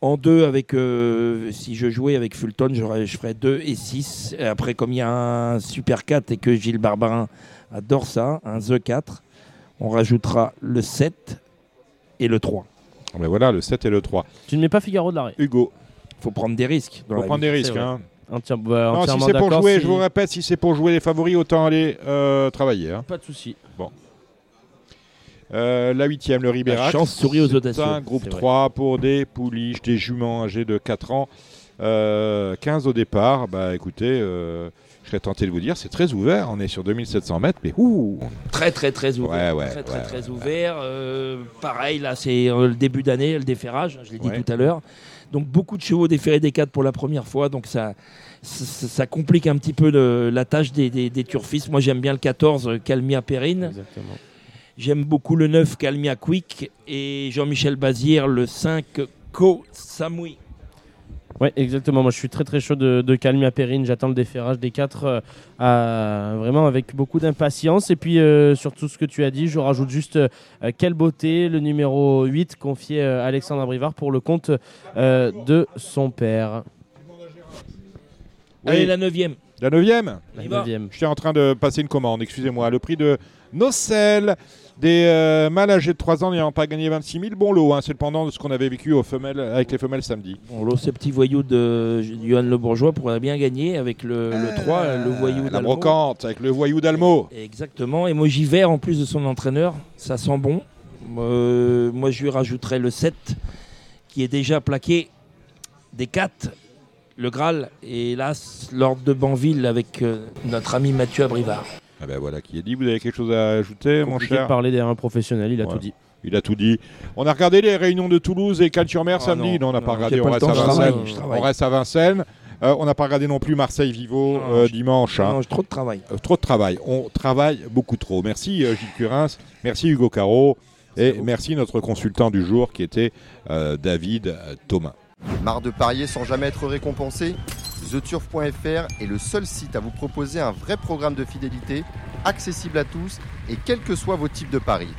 en deux avec. si je jouais avec Fulton, je ferais 2 et 6. après, comme il y a un Super 4 et que Gilles Barbarin adore ça, un The 4, on rajoutera le 7 et le 3. Mais ben voilà, le 7 et le 3. Tu ne mets pas Figaro de l'arrêt. Hugo. faut prendre des risques. faut prendre des risques. Hein. Bah, non, si c'est pour jouer, je vous répète, si c'est pour jouer les favoris, autant aller euh, travailler. Hein. Pas de souci. Bon. Euh, la huitième, le Ribérac. chance sourit aux audacieux. un groupe 3 pour des pouliches, des juments âgés de 4 ans. 15 euh, au départ. Bah écoutez, je serais tenté de vous dire, c'est très ouvert. On est sur 2700 mètres, mais ouh Très, très, très ouvert. Ouais, très, très, très ouvert. pareil, là, c'est le début d'année, le déferrage, je l'ai dit tout à l'heure. Donc beaucoup de chevaux déférés des 4 pour la première fois. Donc ça, ça, complique un petit peu la tâche des, des, turfistes. Moi j'aime bien le 14 euh, Calmia Perrine. J'aime beaucoup le 9 Calmia Quick et Jean-Michel Bazir le 5 Co Samui. Ouais, exactement. Moi, je suis très très chaud de, de Calmia Perrine. J'attends le déferrage des quatre euh, vraiment avec beaucoup d'impatience. Et puis, euh, sur tout ce que tu as dit, je rajoute juste euh, quelle beauté, le numéro 8 confié à Alexandre Brivard pour le compte de son père. Allez, la neuvième. La neuvième La neuvième. Je suis en train de passer une commande, excusez-moi. Le prix de Nocel, des euh, mâles âgés de 3 ans n'ayant pas gagné 26 000. Bon lot, hein, c'est le pendant de ce qu'on avait vécu aux femelles, avec les femelles samedi. Bon lot, ces petits voyous de Johan Le Bourgeois pourrait bien gagner avec le, 3, le voyou La brocante, avec le voyou d'Almo. Exactement, emoji vert en plus de son entraîneur, ça sent bon. Euh, moi, je lui rajouterais le 7 qui est déjà plaqué des 4 le Graal et hélas l'ordre de Banville avec euh, notre ami Mathieu Abrivard. Ah ben voilà qui est dit. Vous avez quelque chose à ajouter, mon cher de parler derrière un professionnel, il a tout dit. Il a tout dit. On a regardé les réunions de Toulouse et Cannes-sur-Mer ah samedi. Non, on n'a pas regardé. On reste, à Vincennes. on reste à Vincennes. on n'a pas regardé non plus Marseille-Vivo euh, dimanche. Hein. trop de travail. Euh, trop de travail. On travaille beaucoup trop. Merci Gilles Curins. Merci Hugo Caro. Et merci notre consultant du jour qui était David Thomas. Marre de parier sans jamais être récompensé? TheTurf.fr est le seul site à vous proposer un vrai programme de fidélité, accessible à tous et quels que soient vos types de paris.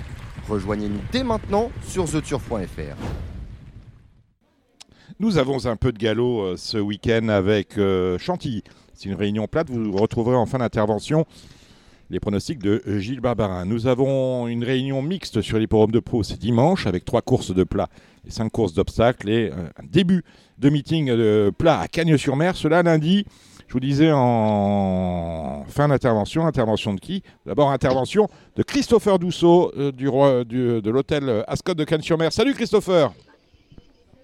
Rejoignez-nous dès maintenant sur TheTurf.fr. Nous avons un peu de galop euh, ce week-end avec euh, Chantilly. C'est une réunion plate. Vous retrouverez en fin d'intervention les pronostics de Gilles Barbarin. Nous avons une réunion mixte sur l'hipporome de Pau, c'est dimanche, avec trois courses de plat et cinq courses d'obstacles et euh, un début de meeting de plat à Cagnes-sur-Mer, cela lundi. Je vous disais en fin d'intervention, intervention de qui? D'abord intervention de Christopher Dousseau euh, du, roi, de l'hôtel Ascot de Cagnes-sur-Mer. Salut Christopher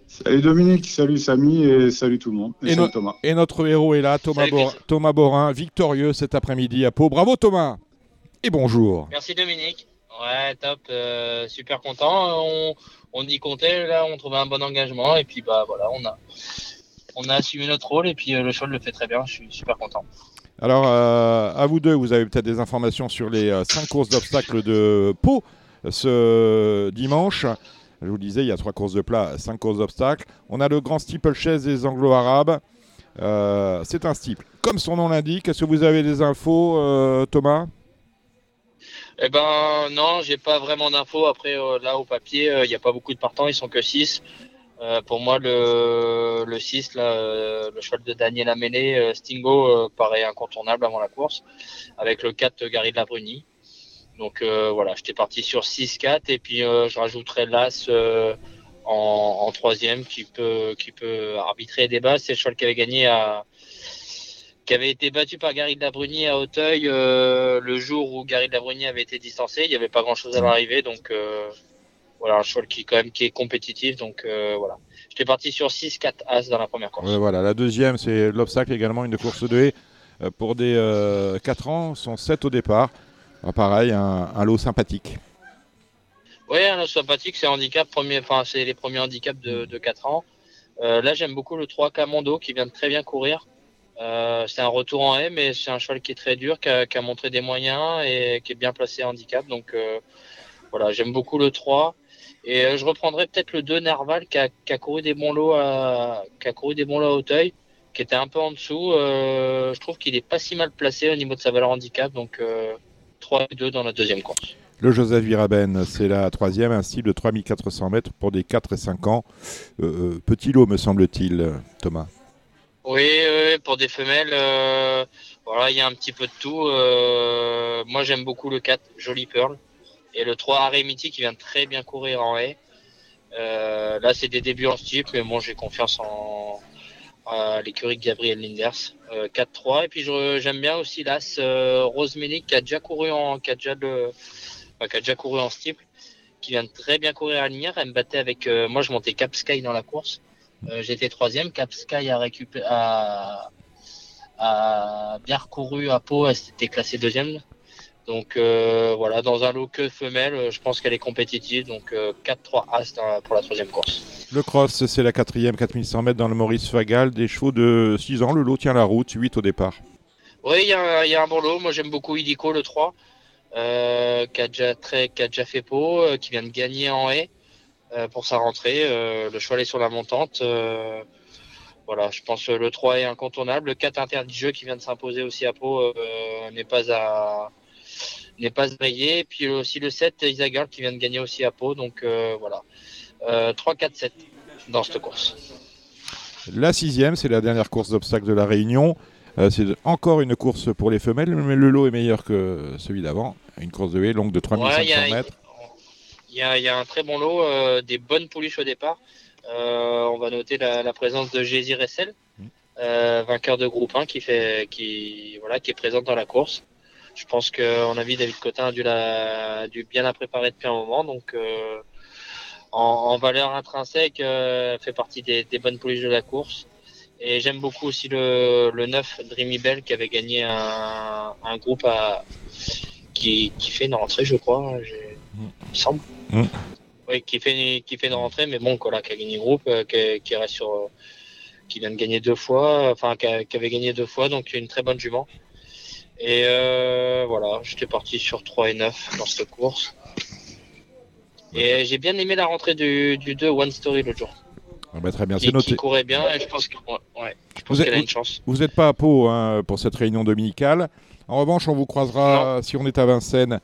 Salut Dominique, salut Samy et salut tout le monde. Et, Thomas. et notre héros est là, Thomas, Thomas Borin, victorieux cet après-midi à Pau. Bravo Thomas et bonjour. Merci Dominique. Ouais, top, euh, super content. On, on, y comptait, là, on trouvait un bon engagement et puis bah voilà, on a, on a assumé notre rôle et puis euh, le choix le fait très bien. Je suis super content. Alors, euh, à vous deux, vous avez peut-être des informations sur les cinq courses d'obstacles de Pau ce dimanche. Je vous disais, il y a trois courses de plat, cinq courses d'obstacles. On a le grand steeple-chaise des anglo-arabes. Euh, c'est un steeple. Comme son nom l'indique, est-ce que vous avez des infos, euh, Thomas? Eh ben non, j'ai pas vraiment d'infos. Après, euh, là au papier, il n'y a pas beaucoup de partants, ils sont que 6. pour moi, le, le 6, là, le cheval de Daniel Améné, Stingo, paraît incontournable avant la course, avec le 4 Gary de la Bruni. Donc euh, voilà, j'étais parti sur 6-4 et puis euh, je rajouterai l'As euh, en, troisième qui peut, qui peut arbitrer des bases. C'est le cheval qui avait gagné à qui avait été battu par Gary de la à Hauteuil le jour où Gary de la avait été distancé. Il n'y avait pas grand chose à l'arrivée, donc voilà un cheval qui quand même qui est compétitif. Donc voilà, j'étais parti sur 6-4 As dans la première course. voilà, la deuxième c'est l'obstacle également une course de haie pour des 4 ans, sont 7 au départ. Ah, pareil, un, lot sympathique. Oui, un lot sympathique, c'est handicap premier, enfin c'est les premiers handicaps de, 4 ans. Euh, là, j'aime beaucoup le 3 Camondo qui vient de très bien courir. Euh, c'est un retour en haie, mais c'est un cheval qui est très dur, qui a, montré des moyens et qui est bien placé handicap. Donc euh, voilà, j'aime beaucoup le 3. Et je reprendrai peut-être le 2 Nerval qui a, couru des bons lots à, qui a couru des bons lots à Hauteuil, qui était un peu en dessous. je trouve qu'il est pas si mal placé au niveau de sa valeur handicap. Donc 3 et 2 dans la deuxième course. Le Joseph Viraben, c'est la troisième, un style de 3400 mètres pour des 4 et 5 ans. Euh, euh, petit lot, me semble-t-il, Thomas. Oui, pour des femelles, euh, voilà, il y a un petit peu de tout. moi, j'aime beaucoup le 4, Joli Pearl, et le 3, Arémiti, qui vient très bien courir en haie. là, c'est des débuts en style, mais bon, j'ai confiance en, l'écurie de Gabriel Linders. 4-3. Euh, et puis j'aime bien aussi l'As euh, qui a déjà couru en, qui a déjà le, qui a déjà couru en qui vient très bien courir à lumière. Elle me battait avec, euh, moi je montais Cap Sky dans la course. J'étais troisième. Cap Sky a récupéré, a, a bien recouru à Pau. Elle s'était classée deuxième. Donc euh, voilà, dans un lot que femelle, euh, je pense qu'elle est compétitive. Donc 4-3 euh, As pour la troisième course. Le cross, c'est la quatrième, 4100 mètres dans le Maurice Fagal. Des chevaux de 6 ans, le lot tient la route, 8 au départ. Oui, il y, a un bon lot. Moi j'aime beaucoup Idico, le 3, qui, a déjà très, qui a déjà fait peau, qui vient de gagner en haie pour sa rentrée. le cheval est sur la montante voilà, je pense que le 3 est incontournable. Le 4 interdit jeu qui vient de s'imposer aussi à Pau n'est pas à n'est pas rayé. Puis aussi le 7 Isagirl qui vient de gagner aussi à Pau. Donc voilà. 3, 4, 7 dans cette course. La sixième, c'est la dernière course d'obstacles de la Réunion. Euh, c'est encore une course pour les femelles, mais le lot est meilleur que celui d'avant. Une course de haie longue de 3500 mètres. Il y, a un très bon lot, euh, des bonnes pouliches au départ. Euh, on va noter la, présence de Jési Ressel, mm. vainqueur de groupe 1, qui, fait, qui, voilà, qui est présente dans la course. Je pense qu'en avis, David Cotin a dû, la, dû bien la préparer depuis un moment. Donc, en, valeur intrinsèque, fait partie des, des bonnes pouliches de la course. Et j'aime beaucoup aussi le, le 9 Dreamy Bell qui avait gagné un, un groupe à, qui, qui, fait une rentrée, je crois, il me semble. Mm. Oui, qui fait, qui fait une rentrée, mais bon, voilà, qui a gagné groupe, euh, qui, qui, reste sur. Euh, qui vient de gagner deux fois, enfin, qui, avait gagné deux fois, donc une très bonne jument. Et euh, voilà, j'étais parti sur 3 et 9 dans cette course. Et j'ai bien aimé la rentrée du, du 2 One Story l'autre jour. Ah bah, très bien, c'est noté. Qui courait bien et je pense qu'elle a une chance. Vous n'êtes pas à Pau hein, pour cette réunion dominicale. En revanche, on vous croisera si on est à Vincennes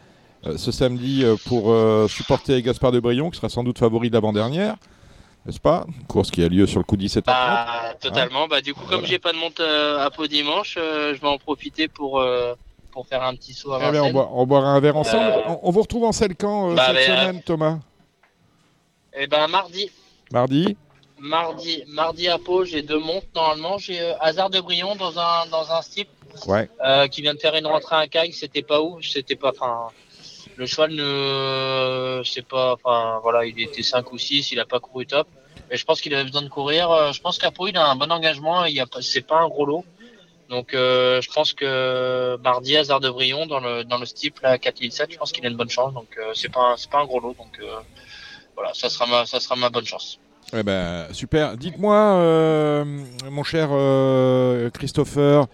ce samedi euh, pour euh, supporter Gaspard de Brion, qui sera sans doute favori de l'avant-dernière. N'est-ce pas? Course qui a lieu sur le coup 17 bah, Totalement. bah, du coup, comme j'ai pas de monte à Pau dimanche, je vais en profiter pour, pour faire un petit saut à ben, on, boira un verre ensemble. On, vous retrouve en selle quand bah, cette semaine, Thomas? Eh ben mardi. Mardi? Mardi, mardi à Pau, j'ai deux montes normalement. J'ai euh, Hasard de Brion dans un dans un style euh, qui vient de faire une rentrée à Caille. C'était pas où C'était pas. Enfin, le cheval ne, c'est pas. Enfin, voilà, il était 5 ou 6, il a pas couru top. Mais je pense qu'il avait besoin de courir. Euh, je pense qu'à Pau, il a un bon engagement. Il y a, c'est pas un gros lot. Donc, je pense que mardi, Hasard de Brion dans le dans le steeple à 4007, je pense qu'il a une bonne chance. Donc, c'est pas c'est pas un gros lot. Donc, voilà, ça sera ma ça sera ma bonne chance. Eh ben, super. Dites-moi, euh, mon cher euh, Christopher,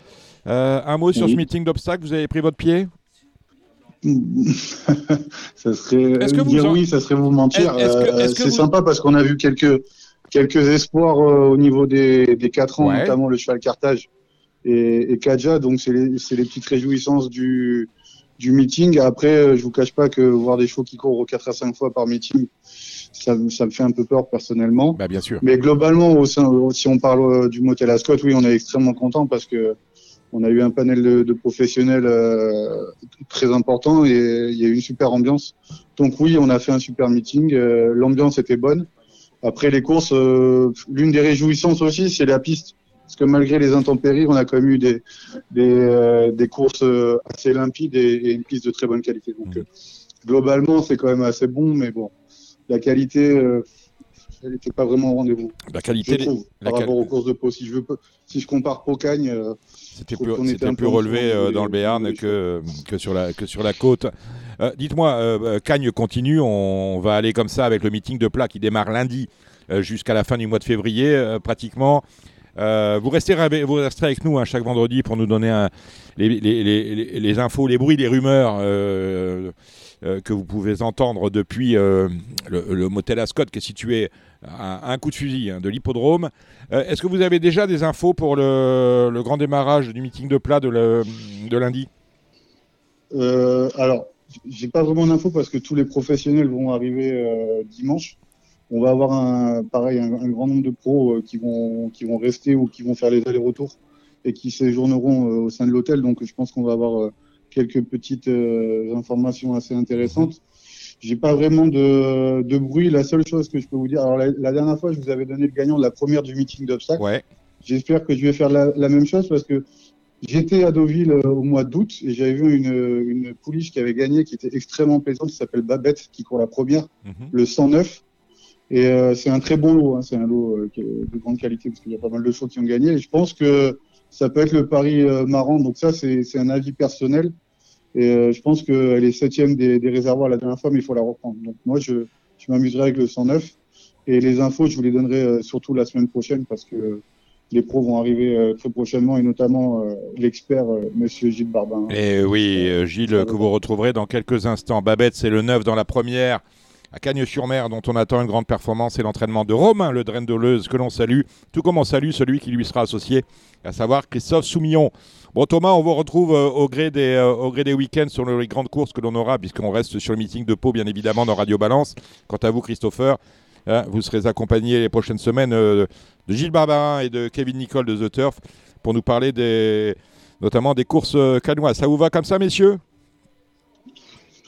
euh, un mot sur ce meeting d'obstacles. Vous avez pris votre pied? ça serait dire oui, ça serait vous mentir. c'est sympa parce qu'on a vu quelques quelques espoirs au niveau des, des 4 ans, notamment le cheval Carthage et, et Kaja. Donc c'est les, les, petites réjouissances du, du meeting. Après, je vous cache pas que voir des chevaux qui courent 4 à 5 fois par meeting, ça, ça, me fait un peu peur personnellement. Bah, bien sûr. Mais globalement, au sein, si on parle euh, du motel Ascot, oui, on est extrêmement content parce que on a eu un panel de, de professionnels euh, très important et il y a eu une super ambiance. Donc oui, on a fait un super meeting. Euh, l'ambiance était bonne. Après les courses, euh, l'une des réjouissances aussi, c'est la piste. Parce que malgré les intempéries, on a quand même eu des, des, des courses assez limpides et, et, une piste de très bonne qualité. Donc mmh. globalement, c'est quand même assez bon, mais bon, la qualité, euh, elle n'était pas vraiment au rendez-vous. La qualité, je trouve, par rapport aux courses de Pau. Si je, veux, si je compare Pau-Cagne, euh, c'était plus, plus relevé euh, dans le Béarn que, que, sur la, que sur la côte. Dites-moi, Cagne continue, on va aller comme ça avec le meeting de plat qui démarre lundi jusqu'à la fin du mois de février, pratiquement. vous, restez, vous resterez avec nous hein, chaque vendredi pour nous donner les, les, les, les, infos, les bruits, les rumeurs euh, que vous pouvez entendre depuis euh, le, motel Ascot qui est situé un coup de fusil hein, de l'hippodrome. Euh, est-ce que vous avez déjà des infos pour le, grand démarrage du meeting de plat de, lundi? Alors, j'ai pas vraiment d'infos parce que tous les professionnels vont arriver dimanche. On va avoir un, pareil un, grand nombre de pros qui vont qui vont rester ou qui vont faire les allers-retours et qui séjourneront au sein de l'hôtel. Donc, je pense qu'on va avoir quelques petites euh, informations assez intéressantes. J'ai pas vraiment de, de, bruit. La seule chose que je peux vous dire, alors la, dernière fois, je vous avais donné le gagnant de la première du meeting d'obstacles. Ouais. J'espère que je vais faire la, la, même chose parce que j'étais à Deauville euh, au mois d'août et j'avais vu une, une pouliche qui avait gagné, qui était extrêmement plaisante, qui s'appelle Babette, qui court la première, mhm. le 109. Et euh, c'est un très bon lot, hein. c'est un lot euh, de grande qualité parce qu'il y a pas mal de choses qui ont gagné. Et je pense que ça peut être le pari marrant. Donc ça, c'est un avis personnel. Et euh, je pense qu'elle est septième des, des réservoirs la dernière fois, mais il faut la reprendre. Donc moi, je, je m'amuserai avec le 109. Et les infos, je vous les donnerai euh, surtout la semaine prochaine parce que les pros vont arriver euh, très prochainement et notamment l'expert Monsieur Gilles Barbin. Et oui, Gilles, que vous retrouverez dans quelques instants. Babette, c'est le 9 dans la première à Cagnes-sur-Mer, dont on attend une grande performance, et l'entraînement de Romain Le Drendoleuse, que l'on salue, tout comme on salue celui qui lui sera associé, à savoir Christophe Soumillon. Bon Thomas, on vous retrouve euh, au gré des, euh, au gré des week-ends sur les grandes courses que l'on aura, puisqu'on reste sur le meeting de Pau, bien évidemment, dans Radio Balance. Quant à vous, Christopher, hein, vous serez accompagné les prochaines semaines euh, de Gilles Barbarin et de Kevin Nicole de The Turf pour nous parler notamment des courses canoises. Ça vous va comme ça, messieurs?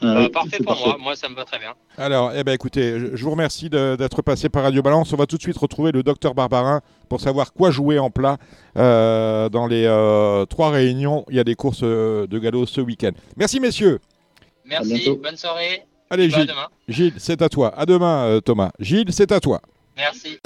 Euh, parfait pour moi, moi ça me va très bien. Alors, eh ben, écoutez, je, vous remercie d'être passé par Radio Balance. On va tout de suite retrouver le docteur Barbarin pour savoir quoi jouer en plat euh, dans les euh, trois réunions. Il y a des courses de galop ce week-end. Merci messieurs. Merci, bonne soirée. Allez Gilles, Gilles c'est à toi. À demain Thomas. Gilles, c'est à toi. Merci.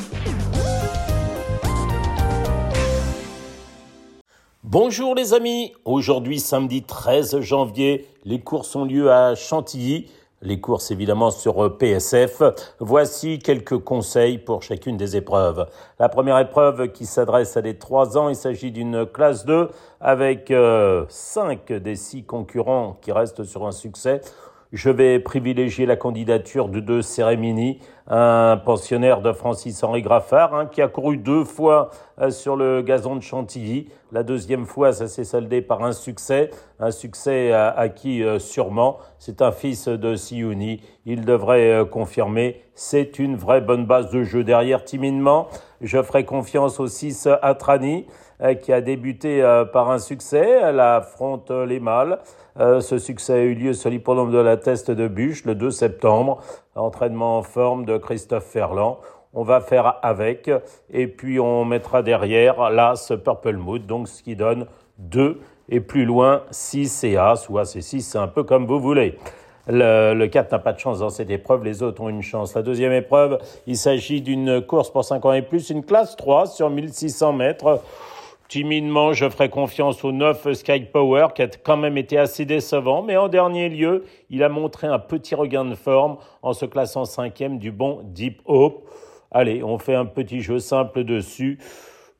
Bonjour les amis, aujourd'hui samedi 13 janvier, les courses ont lieu à Chantilly, les courses évidemment sur euh, PSF. Voici quelques conseils pour chacune des épreuves. La première épreuve qui s'adresse à des 3 ans, il s'agit d'une classe 2 avec 5 euh, des 6 concurrents qui restent sur un succès. Je vais privilégier la candidature de deux Cérémini, un pensionnaire de Francis-Henri Graffard, hein, qui a couru deux fois euh, sur le gazon de Chantilly. La deuxième fois, ça s'est soldé par un succès, un succès acquis euh, sûrement. C'est un fils de Siouni. Il devrait euh, confirmer. C'est une vraie bonne base de jeu derrière timidement. Je ferai confiance au 6 Atrani, qui a débuté par un succès. Elle affronte les mâles. Euh, ce succès a eu lieu sur l'hippodrome de la Teste de Bûche le 2 septembre. Entraînement en forme de Christophe Ferland. On va faire avec et puis on mettra derrière l'As Purple Mood, donc ce qui donne 2 et plus loin 6 et As ou As et 6, c'est un peu comme vous voulez. Le, le 4 n'a pas de chance dans cette épreuve, les autres ont une chance. La deuxième épreuve, il s'agit d'une course pour 5 ans et plus, une classe 3 sur 1600 mètres. Timidement, je ferai confiance au 9 Sky Power, qui a quand même été assez décevant, mais en dernier lieu, il a montré un petit regain de forme en se classant cinquième du bon Deep Hope. Allez, on fait un petit jeu simple dessus.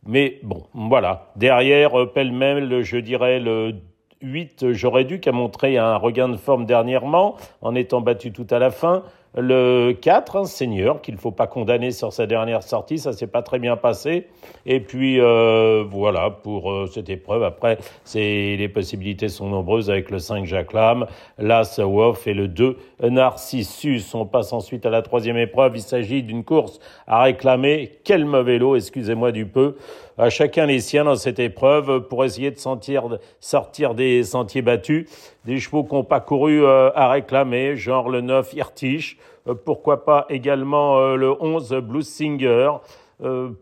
Mais bon, voilà. Derrière, euh, pêle-mêle, je dirais le 8, j'aurais dû, qui a montré un regain de forme dernièrement, en étant battu tout à la fin. Le 4, un seigneur qu'il ne faut pas condamner sur sa dernière sortie, ça s'est pas très bien passé. Et puis euh, voilà pour euh, cette épreuve. Après, les possibilités sont nombreuses avec le 5 Jacques Lam, l'As Wolf et le 2 Narcissus. On passe ensuite à la troisième épreuve. Il s'agit d'une course à réclamer. Quel mauvais lot, excusez-moi du peu à chacun les siens dans cette épreuve pour essayer de sentir, sortir des sentiers battus, des chevaux qui n'ont pas couru euh, à réclamer, genre le 9 Irtish, euh, pourquoi pas également euh, le 11 Blues Singer,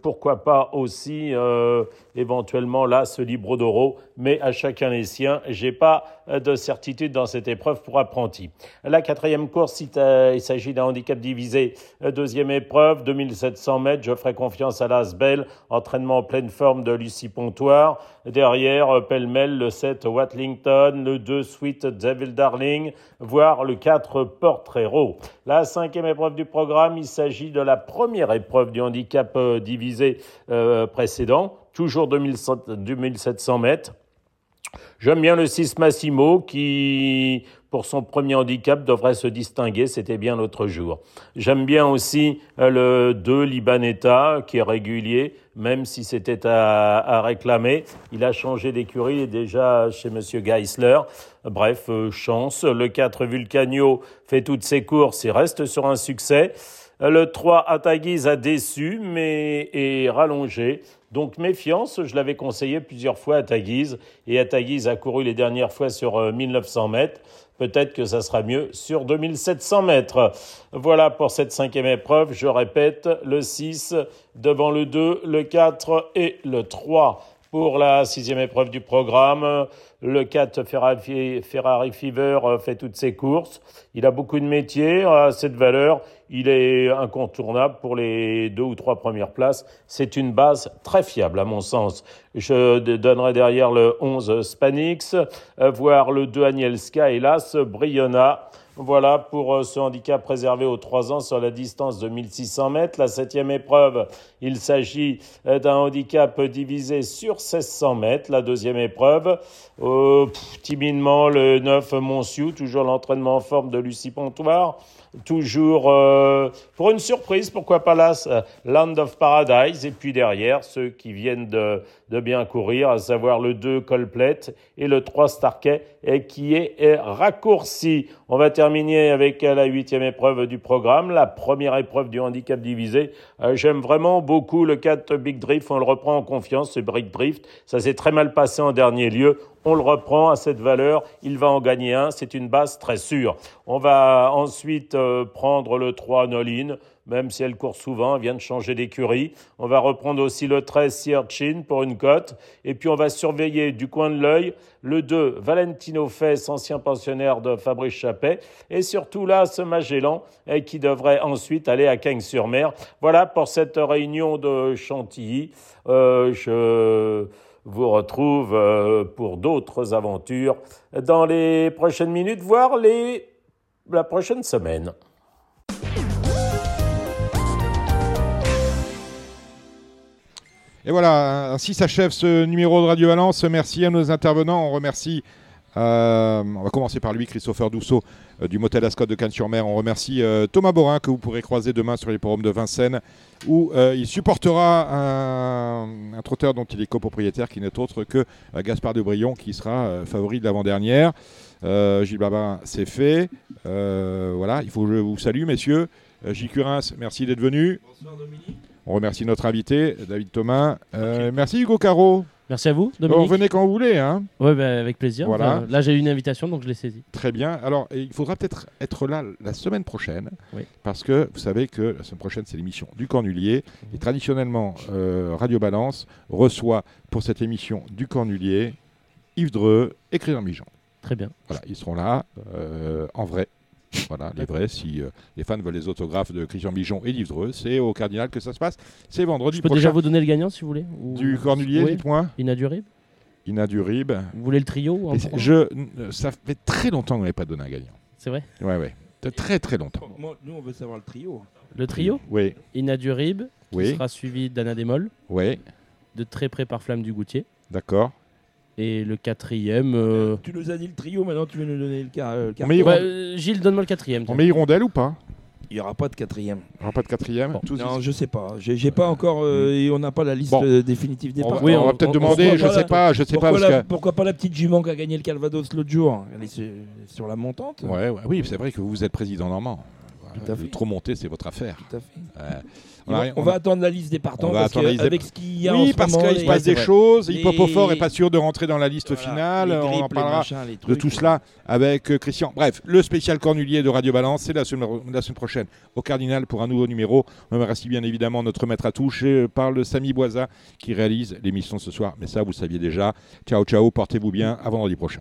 pourquoi pas aussi éventuellement là ce Libro d'Oro, mais à chacun les siens. J'ai pas de certitude dans cette épreuve pour apprenti. La quatrième course, il s'agit d'un handicap divisé. Deuxième épreuve, 2700 mètres. Je ferai confiance à l'Asbel. Entraînement en pleine forme de Lucie Pontoire. Derrière, pêle-mêle, le 7 Watlington, le 2 Sweet Devil Darling, voire le 4 Portrait-Raw. La cinquième épreuve du programme, il s'agit de la première épreuve du handicap euh, divisé euh, précédent toujours 2700 mètres. J'aime bien le 6 Massimo qui, pour son premier handicap, devrait se distinguer. C'était bien l'autre jour. J'aime bien aussi euh, le 2 Libanetta qui est régulier, même si c'était à, réclamer. Il a changé d'écurie déjà chez Monsieur Geisler. Bref, euh, chance. Le 4 Vulcanio fait toutes ses courses et reste sur un succès. Le 3 Ataguiz a déçu, mais est rallongé. Donc méfiance, je l'avais conseillé plusieurs fois à Taguise, et Taguise a couru les dernières fois sur 1900 euh, mètres. Peut-être que ça sera mieux sur 2700 mètres. Voilà pour cette cinquième épreuve. Je répète, le 6 devant le 2, le 4 et le 3. Pour la sixième épreuve du programme, le 4 Ferrari, Fever euh, fait toutes ses courses. Il a beaucoup de métiers à cette valeur. Il est incontournable pour les deux ou trois premières places. C'est une base très fiable à mon sens. Je donnerai derrière le 11 Spanix, euh, voire le 2 Anielska, hélas, Briona. Voilà pour euh, ce handicap réservé aux 3 ans sur la distance de 1600 mètres. La septième épreuve, il s'agit euh, d'un handicap divisé sur 1600 mètres. La deuxième épreuve, euh, timidement le 9 Monsiou, toujours l'entraînement en forme de Lucie Pontoire toujours pour une surprise, pourquoi pas là, Land of Paradise, et puis derrière, ceux qui viennent de, de bien courir, à savoir le 2 Colplet et le 3 Starkey, et qui est, raccourci. On va terminer avec la huitième épreuve du programme, la première épreuve du handicap divisé. Euh, j'aime vraiment beaucoup le 4 Big Drift, on le reprend en confiance, ce Brick Drift. Ça s'est très mal passé en dernier lieu on le reprend à cette valeur, il va en gagner un, c'est une base très sûre. On va ensuite euh, prendre le 3 Nolin, même si elle court souvent, elle vient de changer d'écurie. On va reprendre aussi le 13 Sierchin pour une cote. Et puis on va surveiller du coin de l'œil le 2 Valentino Fess, ancien pensionnaire de Fabrice Chappet. Et surtout là, ce Magellan qui devrait ensuite aller à Cagnes-sur-Mer. Voilà pour cette réunion de Chantilly. Euh, je vous retrouve euh, pour d'autres aventures dans les prochaines minutes, voire les... la prochaine semaine. Et voilà, ainsi s'achève ce numéro de Radio Valence. Merci à nos intervenants. On remercie euh, on va commencer par lui, Christopher Dousseau euh, du Motel Ascot de Cannes-sur-Mer. On remercie euh, Thomas Borin que vous pourrez croiser demain sur les forums de Vincennes où il supportera un, trotteur dont il est copropriétaire qui n'est autre que Gaspard de Brion qui sera favori de l'avant-dernière. Gilles Babin, c'est fait. voilà, il faut que je vous salue, messieurs. Gilles Curins, merci d'être venu. Bonsoir Dominique. On remercie notre invité, David Thomas. Merci Hugo Caro. Merci à vous, Dominique. venez quand vous voulez. Hein. Oui, bah, avec plaisir. Voilà. là, j'ai eu une invitation, donc je l'ai saisie. Très bien. Alors, il faudra peut-être être là la semaine prochaine, parce que vous savez que la semaine prochaine, c'est l'émission du Cornulier. Mhm. Et traditionnellement, euh, Radio Balance reçoit pour cette émission du Cornulier Yves Dreux et Christian Mijan. Très bien. Voilà, ils seront là euh, en vrai. Voilà, les vrais. Si euh, les fans veulent les autographes de Christian Bijon et Dreux, c'est au Cardinal que ça se passe. C'est vendredi Je peux déjà vous donner le gagnant si vous voulez Du Cornulier, oui. dites-moi. Inadurib Inadurib. Vous voulez le trio je, Ça fait très longtemps qu'on n'avait pas donné un gagnant. C'est vrai Ouais, ouais. De très très longtemps. nous, on veut savoir le trio. Le trio Oui. Inadurib, qui sera suivi d'Anna Démol. Oui. De très près par Flamme du Goutier. D'accord. Et le quatrième. Euh, tu nous as dit le trio, maintenant tu veux nous donner le, euh, euh, Gilles, donne-moi le quatrième. On met Hirondelle ou pas il n'y aura pas de quatrième. Il n'y aura pas de quatrième Non, je sais pas. J'ai pas encore. et on n'a pas la liste définitive des parties. Oui, on, va peut-être demander. Je ne sais pas. Je sais pourquoi, pas pourquoi pas la petite jument qui a gagné le Calvados l'autre jour Elle est sur la montante. Ouais, ouais oui, c'est vrai que vous êtes président normand. Tout à fait. Trop monter, c'est votre affaire. Tout à fait on, va, attendre la liste des partants parce avec ce qu'il y a oui, parce qu'il se passe des choses. Hippopofort n'est pas sûr de rentrer dans la liste finale. on en parlera de tout cela avec euh, Christian. Bref, le spécial Cornulier de Radio Balance, c'est la, semaine, prochaine au Cardinal pour un nouveau numéro. On remercie bien évidemment notre maître à touche et parle Samy Boisa qui réalise l'émission ce soir. Mais ça, vous saviez déjà. Ciao, ciao, portez-vous bien. À vendredi prochain.